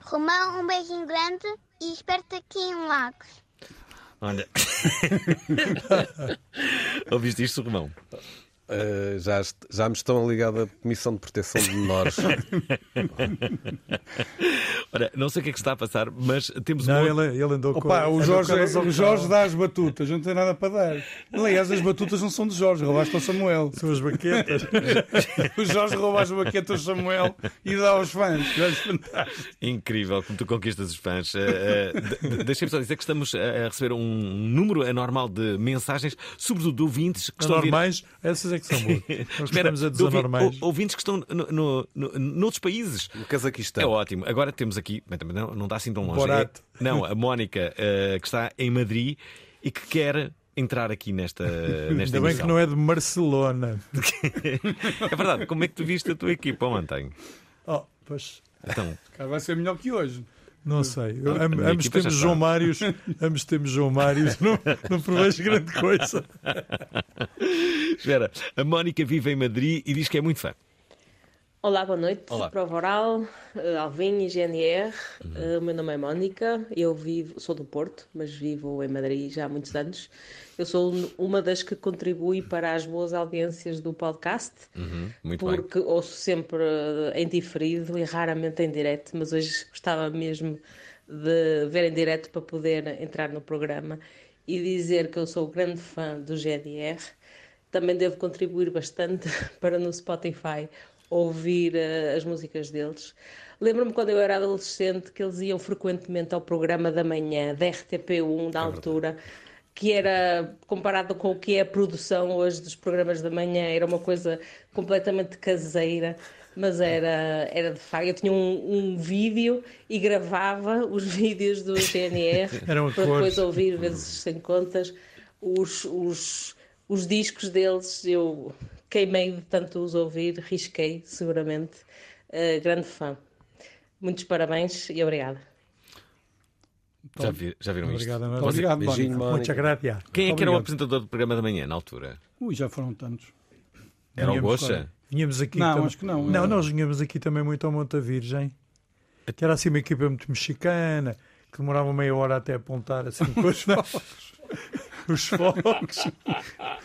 Romão, um beijinho grande e espero-te aqui em Lagos. Olha. <laughs> Ouviste isto, Romão? Uh, já, já me estão a ligar da Comissão de Proteção de Menores. <laughs> Ora, não sei o que é que está a passar, mas temos Não, uma... ele, ele andou com Opa, o andou Jorge, com ao o Jorge dá as batutas, não tem nada para dar. Aliás, as batutas não são de Jorge, roubaste ao Samuel. São as baquetas. <laughs> o Jorge rouba as baquetas ao Samuel e dá aos fãs. É. Incrível como tu conquistas os fãs. Eh, eh, de- de- Deixem-me só dizer que estamos a receber um número anormal de mensagens, sobretudo de ouvintes que estão a vir- Anormais, essas é que são boas. <laughs> Nós Espera, a desanormais. ou- ouvintes que estão no, no, no, noutros países. No Cazaquistão. É ótimo. Agora temos aqui, não, não está assim tão longe. É- não, a Mónica, eh, que está em Madrid e que quer entrar aqui nesta, <laughs> nesta Ainda bem emissão. que não é de Barcelona. <laughs> É verdade. Como é que tu viste a tua equipa ontem? Oh, Pois. Então, Cara, vai ser melhor que hoje. Não sei. A Am- Ambos temos. João Mários, ambos temos João Mários, não, não prevejo grande coisa. espera, a Mónica vive em Madrid e diz que é muito fã. Olá, boa noite. Olá. Prova Oral, eh, Alvin e GNR. Uhum. O meu nome é Mónica, eu vivo, sou do Porto, mas vivo em Madrid já há muitos anos. Eu sou uma das que contribui para as boas audiências do podcast, Uhum, muito bem. porque ouço sempre eh, em diferido e raramente em direto, mas hoje gostava mesmo de ver em direto para poder entrar no programa e dizer que eu sou grande fã do GNR. Também devo contribuir bastante <laughs> para no Spotify ouvir eh, as músicas deles. Lembro-me quando eu era adolescente que eles iam frequentemente ao programa da manhã da RTP1 da altura, que era comparado com o que é a produção hoje dos programas da manhã, era uma coisa completamente caseira. Mas era, era de facto. Eu tinha um, um vídeo e gravava os <laughs> vídeos do <laughs> a para depois ouvir vezes sem contas. Os, os, os discos deles eu queimei de tanto os ouvir, risquei seguramente. Eh, grande fã. Muitos parabéns e obrigada. Já, vi- já viram Obrigado, isto? Vocês- Obrigado, Beijinho, Mónica. Gracias. Quem é que era o apresentador do programa da manhã na altura? Ui, já foram tantos. Era o Gocha? Vinhamos aqui Não, tam- acho que não. Não, É. nós vinhamos aqui também muito ao Monte Virgem. Que era assim uma equipa muito mexicana, que demorava meia hora até apontar assim com os <laughs> fogos. <laughs> Os fogos.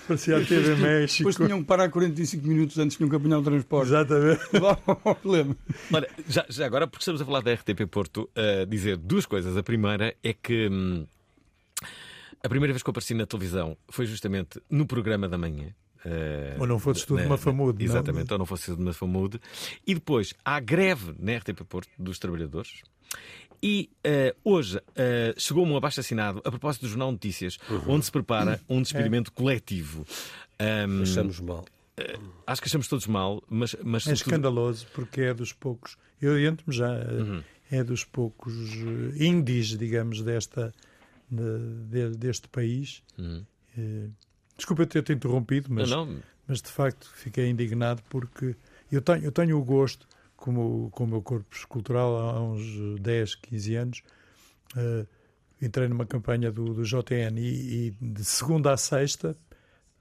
Parecia a TV México. Depois tinham que parar 45 minutos antes de nunca apanhar o transporte. Exatamente. <laughs> Lembro. Olha, já, já agora, porque estamos a falar da RTP Porto, a dizer duas coisas. A primeira é que hum, a primeira vez que eu apareci na televisão foi justamente no programa da manhã. eh, Ou não fosses tu de na- Mafamude, não? Exatamente, ou não fosse de Mafamude. E depois há a greve na RTP Porto dos trabalhadores. E eh, hoje eh, chegou-me um abaixo assinado a propósito do Jornal Notícias, onde se prepara um despedimento coletivo. Ahm, Achamos mal. eh, acho que achamos todos mal, mas, mas É sobretudo- escandaloso porque é dos poucos. Eu adianto-me já. Uhum. É dos poucos índios, digamos, desta, de- de- deste país. Uhum. Desculpa ter-te interrompido, mas, Não, não. mas de facto fiquei indignado porque eu tenho, eu tenho o gosto, como com o meu corpo escultural há uns eh, 10, 15 anos, eh, entrei numa campanha do, do JN e, e de segunda a sexta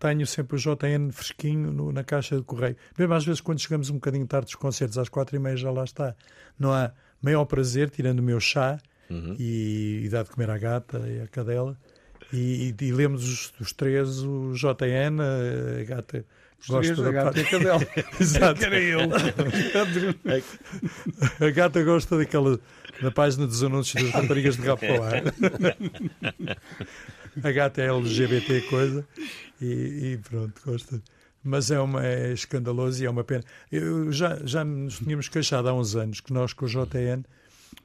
tenho sempre o JN fresquinho no- na caixa de correio. Mesmo às vezes quando chegamos um bocadinho tarde dos concertos, às quatro e meia já lá está. Não há maior prazer, tirando o meu chá Uhum. e, e dar de comer à gata e à cadela. E, e, e lemos os, os três, o JN, a gata Os gosta da gata e a cadela. <laughs> Exato. Que era ele. a gata gosta daquela da página dos anúncios das raparigas de rabo para ar. A gata é LGBT coisa e, e pronto, gosta. Mas é, uma, é escandaloso e é uma pena. Eu já, já nos tínhamos queixado há uns anos que nós com o JN,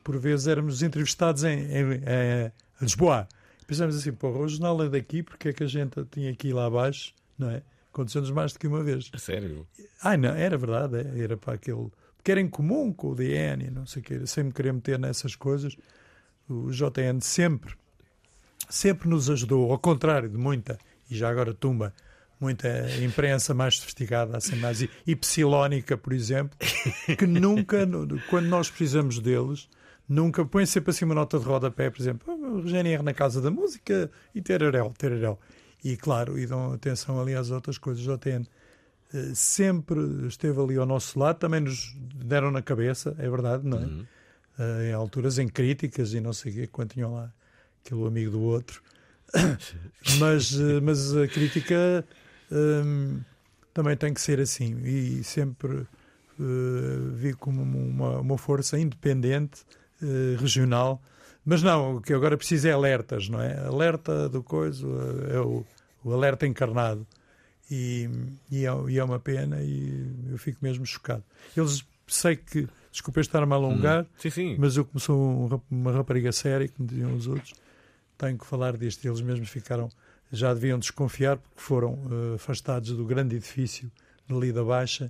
por vezes éramos entrevistados em, em, em Lisboa. Pensamos assim, porra, o jornal é daqui, porque é que a gente tinha aqui lá abaixo, não é? Aconteceu-nos mais do que uma vez. A sério? Ai, não, era verdade, é, era para aquele. Porque era em comum com o DN não sei o quê, sem me querer meter nessas coisas. O JN sempre, sempre nos ajudou, ao contrário de muita, e já agora tumba, muita imprensa mais sofisticada, assim mais ypsilónica, por exemplo, que nunca, quando nós precisamos deles, nunca põe sempre assim uma nota de rodapé, por exemplo, "Ah, o GNR na Casa da Música e tererel, tererel. E claro, e dão atenção ali às outras coisas. O JN eh, sempre esteve ali ao nosso lado, também nos deram na cabeça, é verdade, não é? Eh, em alturas em críticas e não sei o quê, quando tinham lá aquele amigo do outro. <coughs> mas, eh, mas a crítica hum, também tem que ser assim e sempre eh, vi como uma, uma força independente, eh, regional. Mas não, o que agora precisa é alertas, não é? Alerta do coisa, é o, o alerta encarnado. E, e, é, e é uma pena e eu fico mesmo chocado. Eles, sei que, desculpa estar-me a alongar, Hum. Sim, sim. mas eu como sou um uma rapariga séria, como diziam os outros, tenho que falar disto. Eles mesmos ficaram, já deviam desconfiar porque foram eh, afastados do grande edifício ali da Baixa,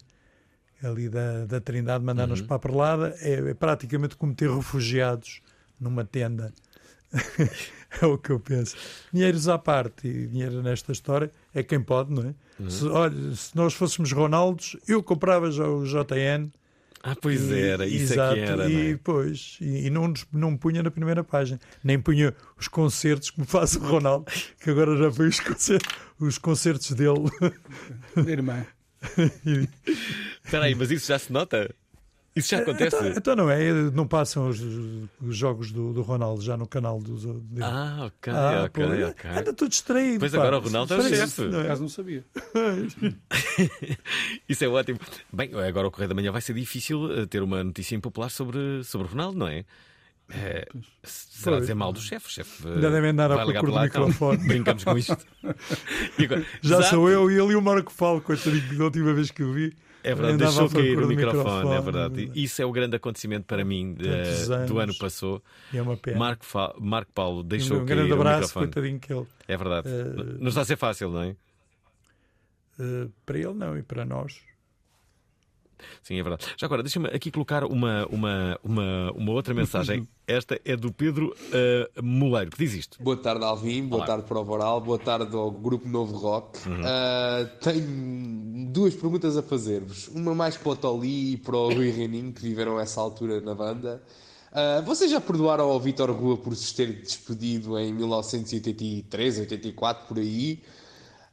ali da, da Trindade, mandaram-nos Uhum. para a Perlada. É, é praticamente como ter refugiados numa tenda. <laughs> é o que eu penso. Dinheiros à parte e dinheiro nesta história é quem pode, não é? Uhum. Se, olha, se nós fôssemos Ronaldos, eu comprava já o JN Ah, pois era, isso Exato, é que era. E, não é? pois, e, e não, não me punha na primeira página, nem punha os concertos que me faz o Ronaldo, que agora já foi os concertos, os concertos dele. Irmã. <laughs> Espera aí, mas isso já se nota? Isso já acontece? Então, então não é? Não passam os, os jogos do, do Ronaldo já no canal dos. dele. Ah, ok, Ah, ok, pô, ok. Anda tudo distraído. Pois pá. agora o Ronaldo é o chefe. não é? Caso não sabia. <laughs> Isso é ótimo. Bem, agora o Correio da Manhã vai ser difícil eh, ter uma notícia impopular sobre, sobre o Ronaldo, não é? Eh, será dizer mal do chefe? Eh, Ainda devem andar à vai ligar procura para do então, microfone. Brincamos com isto. <laughs> Agora, Já Exato. sou eu e ele e o Marco Falo, coitadinho, da última vez que o vi. É verdade, deixou cair o do microfone, é verdade. Isso é o grande acontecimento para mim de- do ano passou. E é uma pena. Marco, Fa- Marco Paulo deixou um cair grande o abraço, microfone. coitadinho que ele. É verdade. Eh, Não está a ser fácil, não é? Eh, para ele não e para nós. Sim, é verdade. Já agora, deixa-me aqui colocar uma, uma, uma, uma outra mensagem. <laughs> Esta é do Pedro eh, Moleiro, que diz isto. Boa tarde, Alvim. Boa Olá. tarde para o Voral. Boa tarde ao Grupo Novo Rock. Uhum. Ah, tenho duas perguntas a fazer-vos. Uma mais para o Toli e para o Rui <laughs> Reninho, que viveram essa altura na banda. Ah, vocês já perdoaram ao Vítor Rua por se ter despedido em 1983, 84, por aí?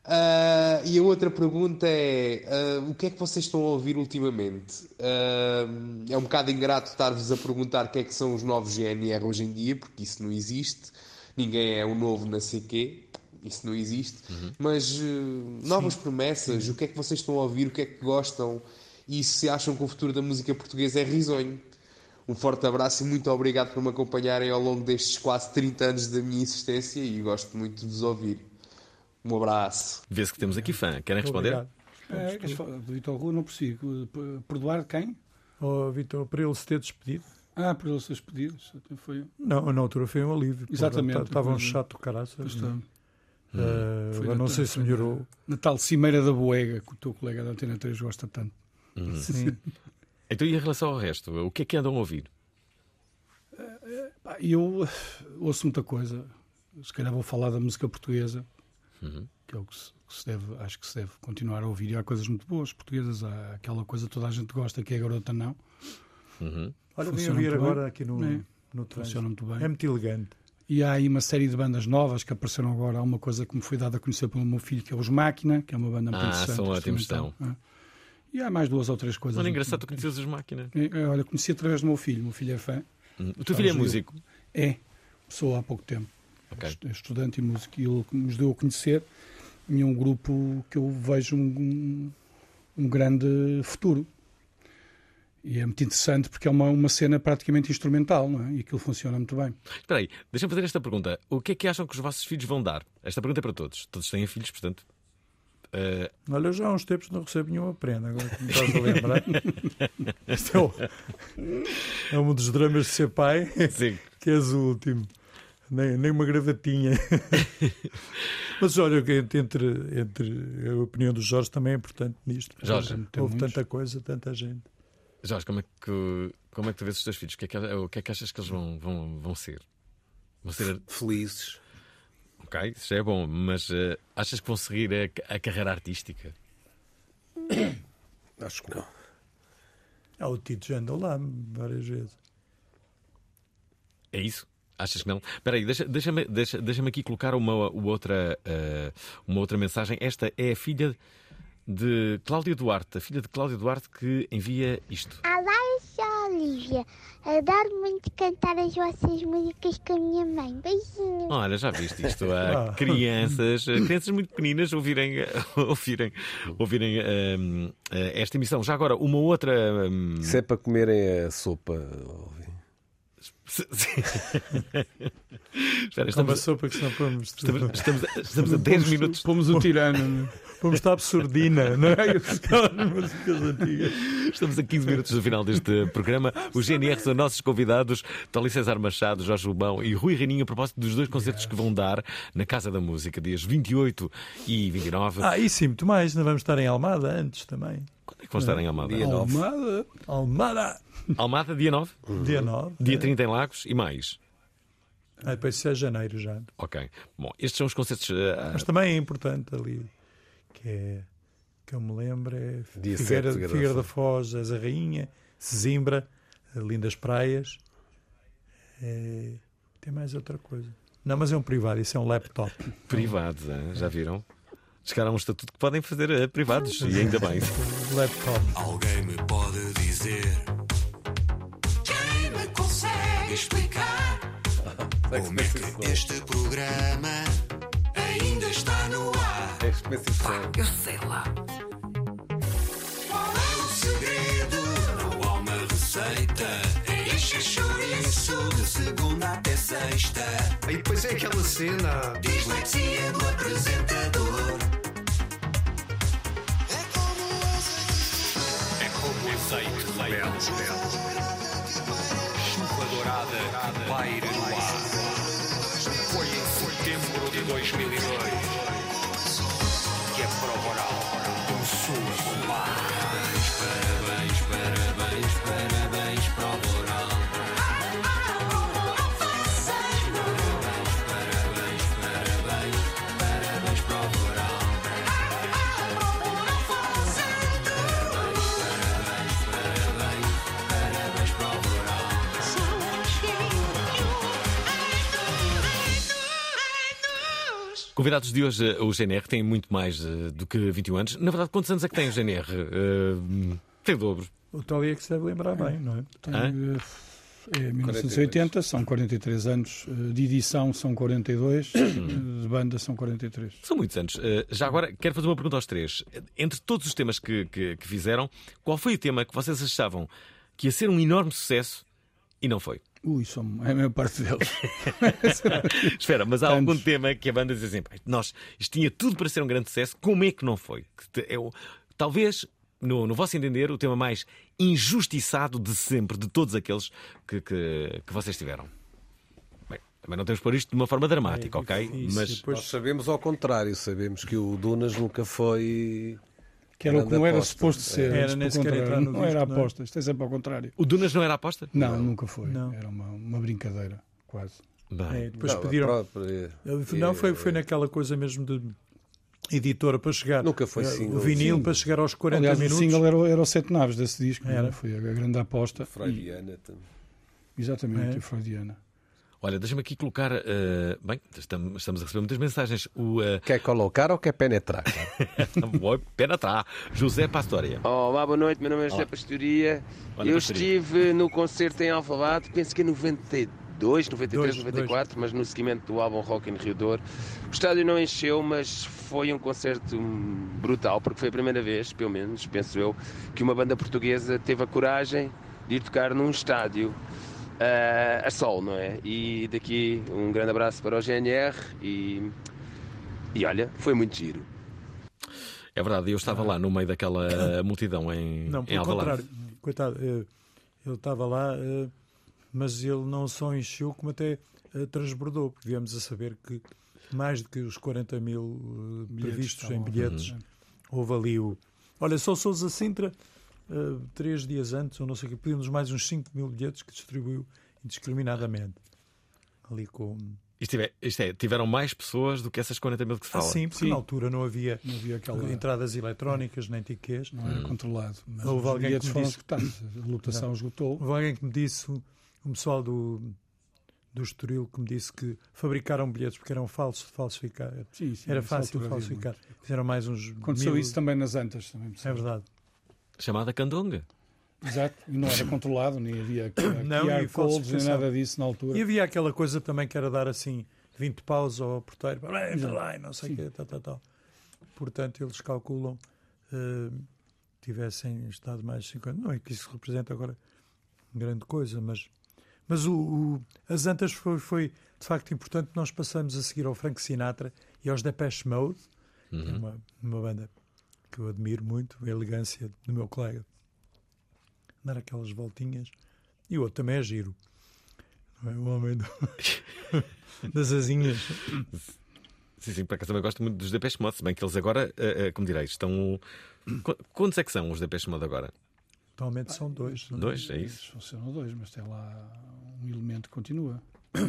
Ah, e a outra pergunta é: ah, o que é que vocês estão a ouvir ultimamente? Ah, é um bocado ingrato estar-vos a perguntar o que é que são os novos GNR hoje em dia, porque isso não existe. Ninguém é o novo na CQ, isso não existe. Mas ah, novas promessas, o que é que vocês estão a ouvir, o que é que gostam e se acham que o futuro da música portuguesa é risonho. Um forte abraço e muito obrigado por me acompanharem ao longo destes quase 30 anos da minha existência e gosto muito de vos ouvir. Um abraço. Vê-se que temos aqui fã. Querem responder? É, Vitor Rua, não persigo. Perdoar de quem? Oh, Vitor, para ele se ter despedido. Ah, por ele ser despedido. Foi... Não, na altura foi um alívio. Exatamente. Estava um Pois é. chato, caraças. Eh, agora não sei se melhorou. Na tal Cimeira da Boega, que o teu colega da Antena 3 gosta tanto. Uhum. Sim. Então, e em relação ao resto, o que é que andam a ouvir? Eu eh, ouço muita coisa. Se calhar vou falar da música portuguesa, Uhum. que é o que se, que se deve, acho que se deve continuar a ouvir. E há coisas muito boas portuguesas. Há aquela coisa que toda a gente gosta, que é a garota não. Uhum. Olha, vim ouvir muito agora bem. aqui no, É. no trânsito. Funciona muito bem. É muito elegante. E há aí uma série de bandas novas que apareceram agora. Há uma coisa que me foi dada a conhecer pelo meu filho, que é os Máquina, que é uma banda muito Ah, interessante. são ótimos, instrumental. Ah. E há mais duas ou três coisas. Olha, engraçado, tu conheces os máquinas. É, é, olha, conheci através do meu filho. O meu filho é fã. Hum. O teu filho é músico? É, sou há pouco tempo. Ok. É estudante e músico. E ele nos deu a conhecer. E é um grupo que eu vejo um, um, grande futuro. E é muito interessante porque é uma, uma cena praticamente instrumental, não é? E aquilo funciona muito bem. Espera aí, deixa-me fazer esta pergunta. O que é que acham que os vossos filhos vão dar? Esta pergunta é para todos. Todos têm filhos, portanto. eh, Olha, eu já há uns tempos não recebo nenhuma prenda, agora que me estás a lembrar. <laughs> Isto é, o- é um dos dramas de ser pai, Sim. que és o último. Nem, nem uma gravatinha. <laughs> Mas olha, que entre, entre a opinião do Jorge também é importante nisto. Jorge, Houve tem muitos. tanta coisa, tanta gente. Jorge, como é, que, como é que tu vês os teus filhos? O que é que, o que, é que achas que eles vão, vão, vão ser? Vão ser felizes. Ok, isso já é bom, mas eh, achas que vão seguir a, a carreira artística? <coughs> Acho que não. Ah, o Tito já andou lá várias vezes. É isso? Achas que não? Espera aí, deixa- deixa-me deixa, deixa aqui colocar uma, uma outra, eh, uma outra mensagem. Esta é a filha de Cláudia Duarte, a filha de Cláudia Duarte que envia isto. Olá, eu sou a Olivia. Adoro muito cantar as vossas músicas com a minha mãe. Beijinhos. Olha, já viste isto? Há Ah. crianças, eh, crianças muito pequeninas ouvirem, <laughs> ouvirem, ouvirem eh, esta emissão. Já agora, uma outra. ehm, Se é para comerem a sopa. Alvin. Se- se- Espera, Como a estamos, sopa que senão pomos. estamos, estamos, a- estamos a 10 minutos. Pomos o tirano. Pomos da absurdina, não é? Aquelas músicas antigas. Estamos a 15 minutos do final deste programa. Os GNR são nossos convidados, Toli César Machado, Jorge Lobão e Rui Reininho, a propósito dos dois concertos que vão dar na Casa da Música, dias 28 e 29. Ah, e sim, muito mais. Não vamos estar em Almada antes também. Quando é que vão estar em Almada? Dia. Almada. Almada! Almada, dia 9, Dia 9. dia 30 em Lagos e mais. Ah, depois isso é janeiro já. Ok. Bom, estes são os concertos. eh, Mas também é importante ali, que é que eu me lembro, é Dia Figueira, sete, Figueira da Figueira da Foz, a rainha, Sesimbra, eh, lindas praias. É, tem mais outra coisa. Não, mas é um privado, isso é um laptop. Privados, hein? já viram? Chegaram a um estatuto que podem fazer eh, privados, e ainda bem. Laptop. Alguém me pode dizer Quem me consegue explicar? <laughs> Como é que este programa ainda está no ar? Pá, Eu sei lá. Qual é o segredo? Não há uma receita. É encher chouriço de segunda até sexta. E depois é aquela cena. Dislexia do apresentador azeite rebelde. Chuva dourada que paira no ar. Foi em setembro de 2002 Convidados de hoje, eh, o GNR tem muito mais eh, do que 21 anos. Na verdade, quantos anos é que tem o GNR? Eh, tem o dobro. O Tolly é que se deve lembrar bem, não é? Tenho, é 1980, são 43 anos. De edição são 42, eh, <coughs> de banda são 43. São muitos anos. Já agora, quero fazer uma pergunta aos três. Entre todos os temas que, que- que fizeram, qual foi o tema que vocês achavam que ia ser um enorme sucesso e não foi? Ui, são é a maior parte deles. <laughs> Espera, mas há algum Tantos. tema que a banda diz assim: "Pá, nós, isto tinha tudo para ser um grande sucesso, como é que não foi? Te- é o- talvez, no, no vosso entender, o tema mais injustiçado de sempre, de todos aqueles que, que, que vocês tiveram. Bem, também não temos por isto de uma forma dramática, ok? Mas Nós sabemos ao contrário, sabemos que o Dunas nunca foi. Que era o que não era aposta. suposto ser. É. contrário. não era aposta, isto é sempre ao contrário. O Dunas não era aposta? Não, nunca foi. Não. Era uma, uma brincadeira, quase. É, depois Não, pediram. própria- Não, foi, foi naquela coisa mesmo de editora para chegar. Nunca foi eh, single. O vinil para chegar aos 40 Aliás, minutos. o single era, era o Sete Naves desse disco. Era. não é? Foi a grande aposta. Freudiana também. Exatamente, É. a Freudiana. Olha, deixa-me aqui colocar. eh, bem, estamos, estamos a receber muitas mensagens. O, eh, <laughs> Quer colocar ou quer penetrar? <laughs> Atrás. José Pastoria. Olá, boa noite, meu nome é José Olá. Pastoria. Olha, Eu Pastoria. estive no concerto em Alvalade, penso que é 92, 93, Dois, 94, mas no seguimento do álbum Rock in Rio Douro. O estádio não encheu, mas foi um concerto brutal, porque foi a primeira vez, pelo menos, penso eu, que uma banda portuguesa teve a coragem de ir tocar num estádio a sol, não é? E daqui um grande abraço para o GNR e, e olha, foi muito giro. É verdade, eu estava lá no meio daquela <coughs> multidão em, Não, em pelo Alvalade. contrário. Coitado, eh, ele estava lá, eh, mas ele não só encheu, como até eh, transbordou, porque viemos a saber que mais do que os 40 mil eh, Bilhetes previstos em bilhetes, Uhum. houve ali o. Olha, só Sousa Sintra, eh, três dias antes, ou não sei o que, pedimos mais uns 5 mil bilhetes que distribuiu indiscriminadamente. Ali com. Isto, é, isto é, tiveram mais pessoas do que essas 40 mil que se Ah, fala. sim, porque na altura não havia, Não havia aquela- entradas eletrónicas nem tickets. Não era controlado. Mas Houve alguém que bilhetes me disse... A lotação esgotou. Houve alguém que me disse, um, pessoal do, do Estoril, que me disse que fabricaram bilhetes porque eram falsos, falsificar. Sim, sim, Era fácil havia falsificar. Fizeram mais uns. Aconteceu mil- isso também nas Antas. Também É verdade. Chamada Candonga. Exato. E não era controlado, nem havia <coughs> Não, QR e codes, nem nada disso na altura. E havia aquela coisa também que era dar assim 20 paus ao porteiro, "Vai, entra lá e não sei o quê, tal, tal, tal. Portanto, eles calculam eh, tivessem estado mais de 50. Não é que isso representa agora grande coisa, mas, mas o, o- as Antas foi, foi de facto importante. Nós passamos a seguir ao Frank Sinatra e aos Depeche Mode, é uma, uma banda que eu admiro muito, a elegância do meu colega. Dar aquelas voltinhas. E o outro também é giro. Não é? O homem do- <laughs> das asinhas. Sim, sim, por acaso também gosto muito dos Depeche Mode, se bem que eles agora, eh, eh, como direi, estão. Qu- Quantos é que são os Depeche Mode agora? Atualmente são dois. Dois, é isso? Funcionam dois, mas tem lá um elemento que continua.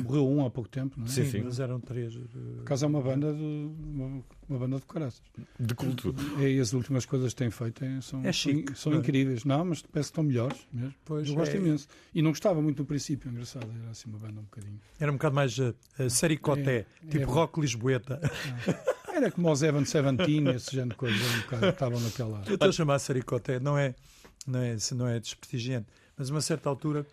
Morreu um há pouco tempo, não é? Sim, sim. Mas eram três. Por acaso é uma banda de, uma, uma banda de caraças. De culto. É, e as últimas coisas que têm feito é- são, É chique, são, não é? incríveis. Não, mas parece que estão melhores mesmo. Pois, Eu gosto é. imenso. E não gostava muito no princípio, engraçado. Era assim uma banda um bocadinho. Era um bocado mais uh, sericoté, É, tipo é. rock lisboeta. Era como os Evan Seventeen, esse género de coisas. Um bocado, estavam naquela. Eu estou a chamar sericoté, não é, não é, não é desprestigiante, mas a uma certa altura,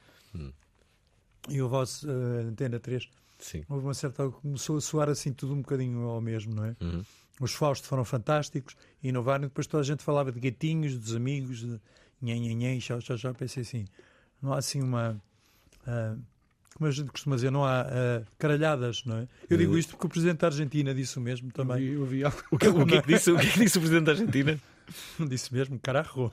e o vosso uh, Antena 3, Sim. houve uma certa começou a soar assim tudo um bocadinho ao mesmo, não é? Uhum. Os Fausto foram fantásticos, inovaram, e depois toda a gente falava de gatinhos, dos amigos, de nhen, xau, xau, xau, pensei assim, não há assim uma... ah, como a gente costuma dizer, não há ah, caralhadas, não é? Eu digo isto porque o Presidente da Argentina disse o mesmo também. Eu vi, <laughs> O que, o que é que disse, o que é que disse o Presidente da Argentina? <laughs> Disse mesmo. Caralho. <laughs>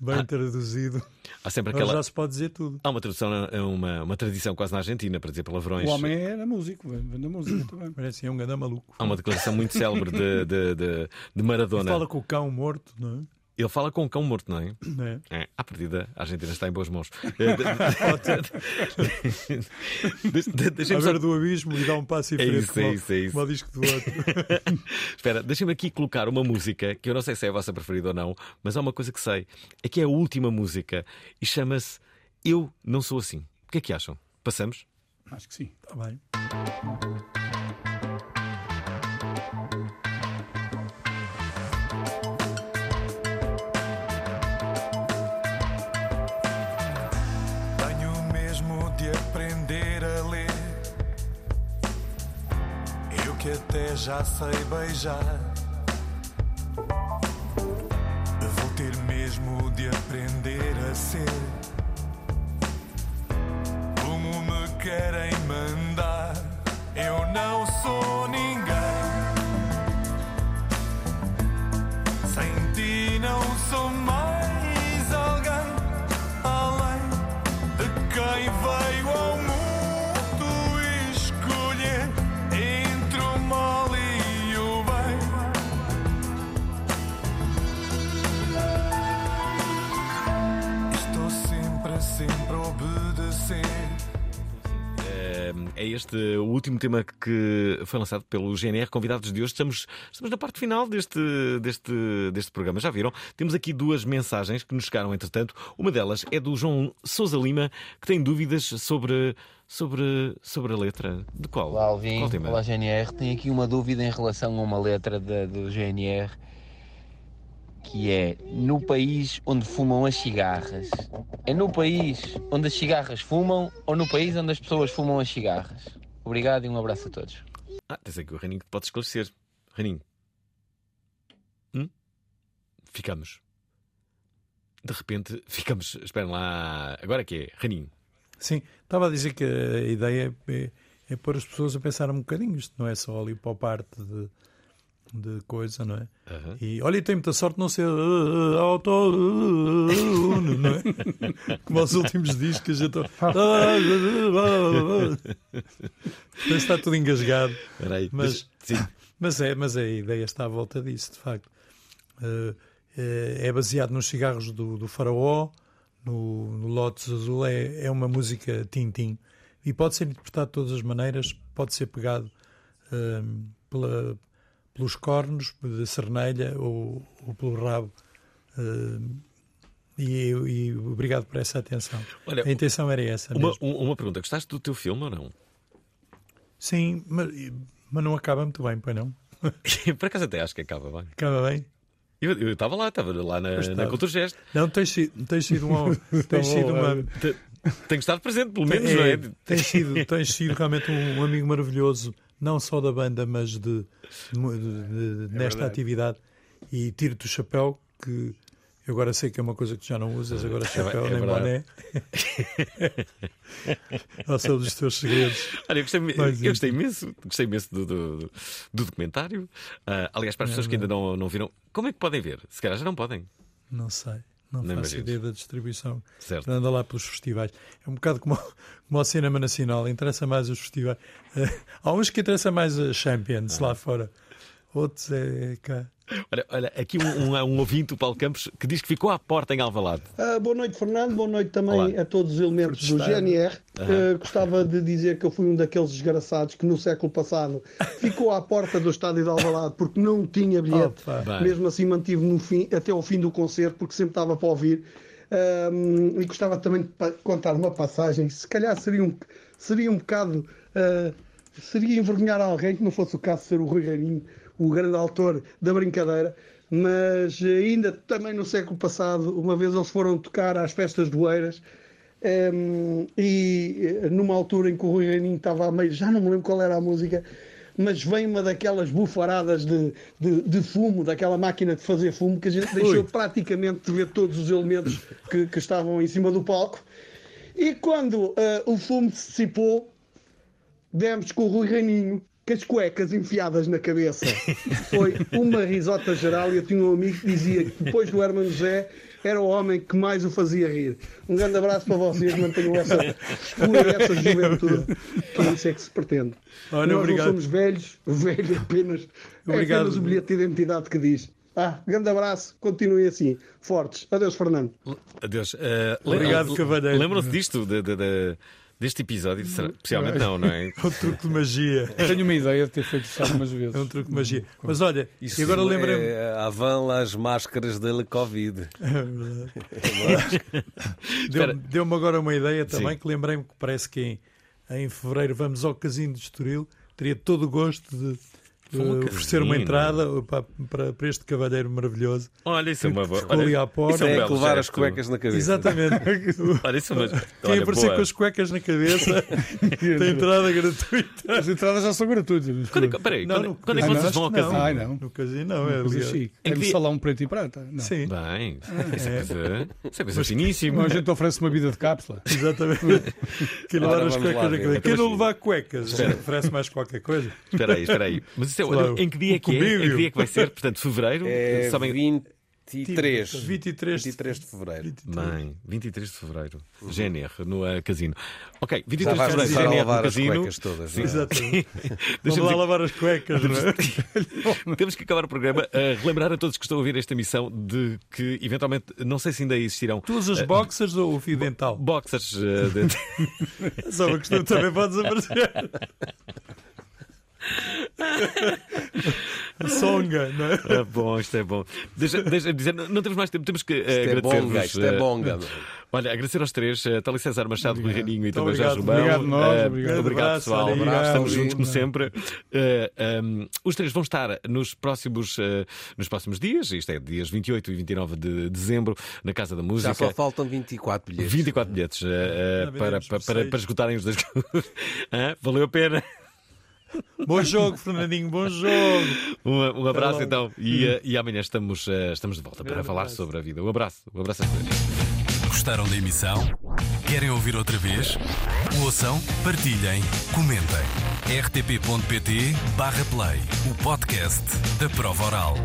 Bem Ah. traduzido. Há sempre Agora aquela. já se pode dizer tudo. Há uma tradução, é uma, uma tradição quase na Argentina para dizer palavrões. O homem era músico, vende música <coughs> também. Parece um ganda maluco. Há uma declaração muito célebre de, de, de, de Maradona. Fala com o cão morto, não é? Ele fala com um cão morto, não é? Não é? É, à partida, a Argentina está em boas mãos. <laughs> Deixem-me beira só... do abismo e dá um passo em É frente isso, é isso, é isso. como o disco do outro. <laughs> Espera, deixem-me aqui colocar uma música que eu não sei se é a vossa preferida ou não, mas há uma coisa que sei: é que é a última música e chama-se Eu Não Sou Assim. O que é que acham? Passamos? Acho que sim. Está bem. Aprender a ler. Eu que até já sei beijar. Vou ter mesmo de aprender a ser. Como me querem mandar. Eu não sou É este o último tema que foi lançado pelo GNR. Convidados de hoje, estamos, estamos na parte final deste, deste, deste programa. Já viram? Temos aqui duas mensagens que nos chegaram, entretanto. Uma delas é do João Souza Lima, que tem dúvidas sobre, sobre, sobre a letra. De qual? Olá, Alvin. Qual tema? Olá, GNR. Tenho aqui uma dúvida em relação a uma letra da- do GNR que é no país onde fumam as cigarras. É no país onde as cigarras fumam ou no país onde as pessoas fumam as cigarras? Obrigado e um abraço a todos. Ah, tens aqui o Reninho que te pode esclarecer. Reninho. Hum? Ficamos. De repente, ficamos. Esperem lá. Agora que é? Reninho. Sim, estava a dizer que a ideia é, é pôr as pessoas a pensar um bocadinho. Isto não é só ali para a parte de, de coisa, não é? E olha, e tem muita sorte não ser uh, auto, uh, não é? <laughs> Como aos últimos discos que a gente. Parece que está tudo engasgado. Espera aí, Mas, deixa- mas, é, mas a ideia está à volta disso, de facto. Uh, é baseado nos cigarros do, do Faraó, no, no Lotus Azul, é, é uma música Tintim. E pode ser interpretado de todas as maneiras, pode ser pegado pela, pelos cornos da cernelha ou, ou pelo rabo. Um, e, e obrigado por essa atenção. Olha, a intenção era essa. Uma, um- uma pergunta: gostaste do teu filme ou não? Sim, mas, mas não acaba muito bem, pois não? <laughs> Por acaso até acho que acaba bem. Acaba bem? Eu estava lá, estava lá na, Pois na. Culturgest. Não, tens sido, tens sido, um, <laughs> tens sido uma. Te- Tenho estado presente, pelo menos, não é? Tens sido, tens sido realmente um, um amigo maravilhoso, não só da banda, mas de, de- de- de- nesta verdade. atividade. E tiro-te o chapéu, que eu agora sei que é uma coisa que tu já não usas, agora É chapéu, é nem verdade. boné. Ou são dos teus segredos. Olha, eu gostei, Mas eu gostei imenso, gostei imenso do, do, do documentário. Ah, aliás, para as É pessoas que ainda não, não viram, como é que podem ver? Se calhar já não podem. Não sei. Não Nem faço ideia da distribuição. Certo. Anda lá pelos festivais. É um bocado como, como ao cinema nacional. Interessa mais os festivais. Eh, há uns que interessa mais a Champions Ah. lá fora. Outros é cá. Olha, olha aqui um, um, um ouvinte, o Paulo Campos, que diz que ficou à porta em Alvalade. Ah, boa noite, Fernando. Boa noite também Olá. a todos os elementos do. GNR. Aham. Ah, gostava de dizer que eu fui um daqueles desgraçados que no século passado ficou à porta do estádio de Alvalade porque não tinha bilhete. Opa. Mesmo assim mantive no fim, até ao fim do concerto porque sempre estava para ouvir. Ah, e gostava também de contar uma passagem. Se calhar seria um, seria um bocado... ah, seria envergonhar alguém que não fosse o caso de ser o Rui Reininho, o grande autor da brincadeira. Mas ainda também no século passado, uma vez eles foram tocar às festas do Eiras Ehm, e eh, numa altura em que o Rui Reininho estava a meio, já não me lembro qual era a música, mas vem uma daquelas bufaradas de, de, de fumo, daquela máquina de fazer fumo, que a gente deixou Ui. praticamente de ver todos os elementos que, que estavam em cima do palco. E quando eh, o fumo se dissipou, demos com o Rui Reininho com as cuecas enfiadas na cabeça. Foi uma risota geral e eu tinha um amigo que dizia que depois do Hermano José era o homem que mais o fazia rir. Um grande abraço para vocês, mantenham essa essa juventude, que é isso é que se pretende. Olha, Nós obrigado. não somos velhos, o velho apenas, é Obrigado. apenas o bilhete de identidade que diz. Ah, grande abraço, continuem assim, fortes. Adeus, Fernando. Adeus. Eh, Obrigado, Cavalheiro. Lembram-se disto, de- de- de- deste episódio? Será- Especialmente não, não é? <laughs> É um truque de magia. Tenho uma ideia de ter feito isso algumas vezes. É um truque de magia. Mas olha, Isso e agora lembrei-me. É, a van lá as máscaras da Covid. <laughs> Deu- Deu-me agora uma ideia também, Sim. que lembrei-me que parece que em, em fevereiro vamos ao Casino de Estoril. Teria todo o gosto de, um oferecer uma casino. entrada para, para, para este cavalheiro maravilhoso. Olha, isso é uma boa. Ficou ali olha, à porta. isso é um belo levar as cuecas na cabeça. Exatamente. <laughs> Olha, isso é uma. Quem olha, aparecer boa. com as cuecas na cabeça <laughs> tem entrada gratuita. As entradas já são gratuitas. Quando é que- peraí, Não, quando, no quando é que vocês vão ao casino? não. Ai, não. No casino não, é ali. chique. É que no salão preto e prata. Não. Sim, Bem, isso é É. coisa, isso é coisa finíssima. A gente oferece uma vida de cápsula. exatamente. <laughs> Quem levar as cuecas na cabeça. Quem não Então, levar cuecas, oferece mais qualquer coisa. Espera aí, espera aí. Mas em que dia é que é? Em que dia é que vai ser? Portanto, fevereiro? É Sabem... 23. 23 de 23 de fevereiro. Bem, 23 de fevereiro. GNR, no eh, casino. Ok, 23 Já de fevereiro, a GNR no lavar as casino. cuecas todas, é? Exatamente. <laughs> Deixa-me lá dizer- lavar as cuecas, não é? <laughs> Temos que acabar o programa a relembrar a todos que estão a ouvir esta emissão de que, eventualmente, não sei se ainda existirão. Tu usas eh, boxers ou o fio dental? Boxers. de- <laughs> Só uma questão também pode desaparecer. Songa, não é? Ah, bom, isto é bom. Deixa, deixa dizer, não, não temos mais tempo, temos que eh, Isto é agradecer. bonga, isto é bonga. Olha, agradecer aos três, uh, Tali César Machado, Rui Reininho e também obrigado. Jorge Romão. Obrigado nós, Eh, obrigado. obrigado, pessoal. olha, Estamos juntos como sempre. Eh, um, os três vão estar nos próximos, eh, nos próximos dias, isto é, dias 28 e 29 de dezembro, na Casa da Música. Já só faltam 24 bilhetes. 24 bilhetes eh, eh, para, para, para, para esgotarem os dois. <laughs> Valeu a pena. Bom jogo, Fernandinho, bom jogo. Um, um abraço logo. então. E, eh, e amanhã estamos, eh, estamos de volta para falar abraço. sobre a vida. Um abraço. Um abraço a todos. Gostaram da emissão? Querem ouvir outra vez? Ouçam, partilhem, comentem. rtp.pt/play o podcast da prova oral.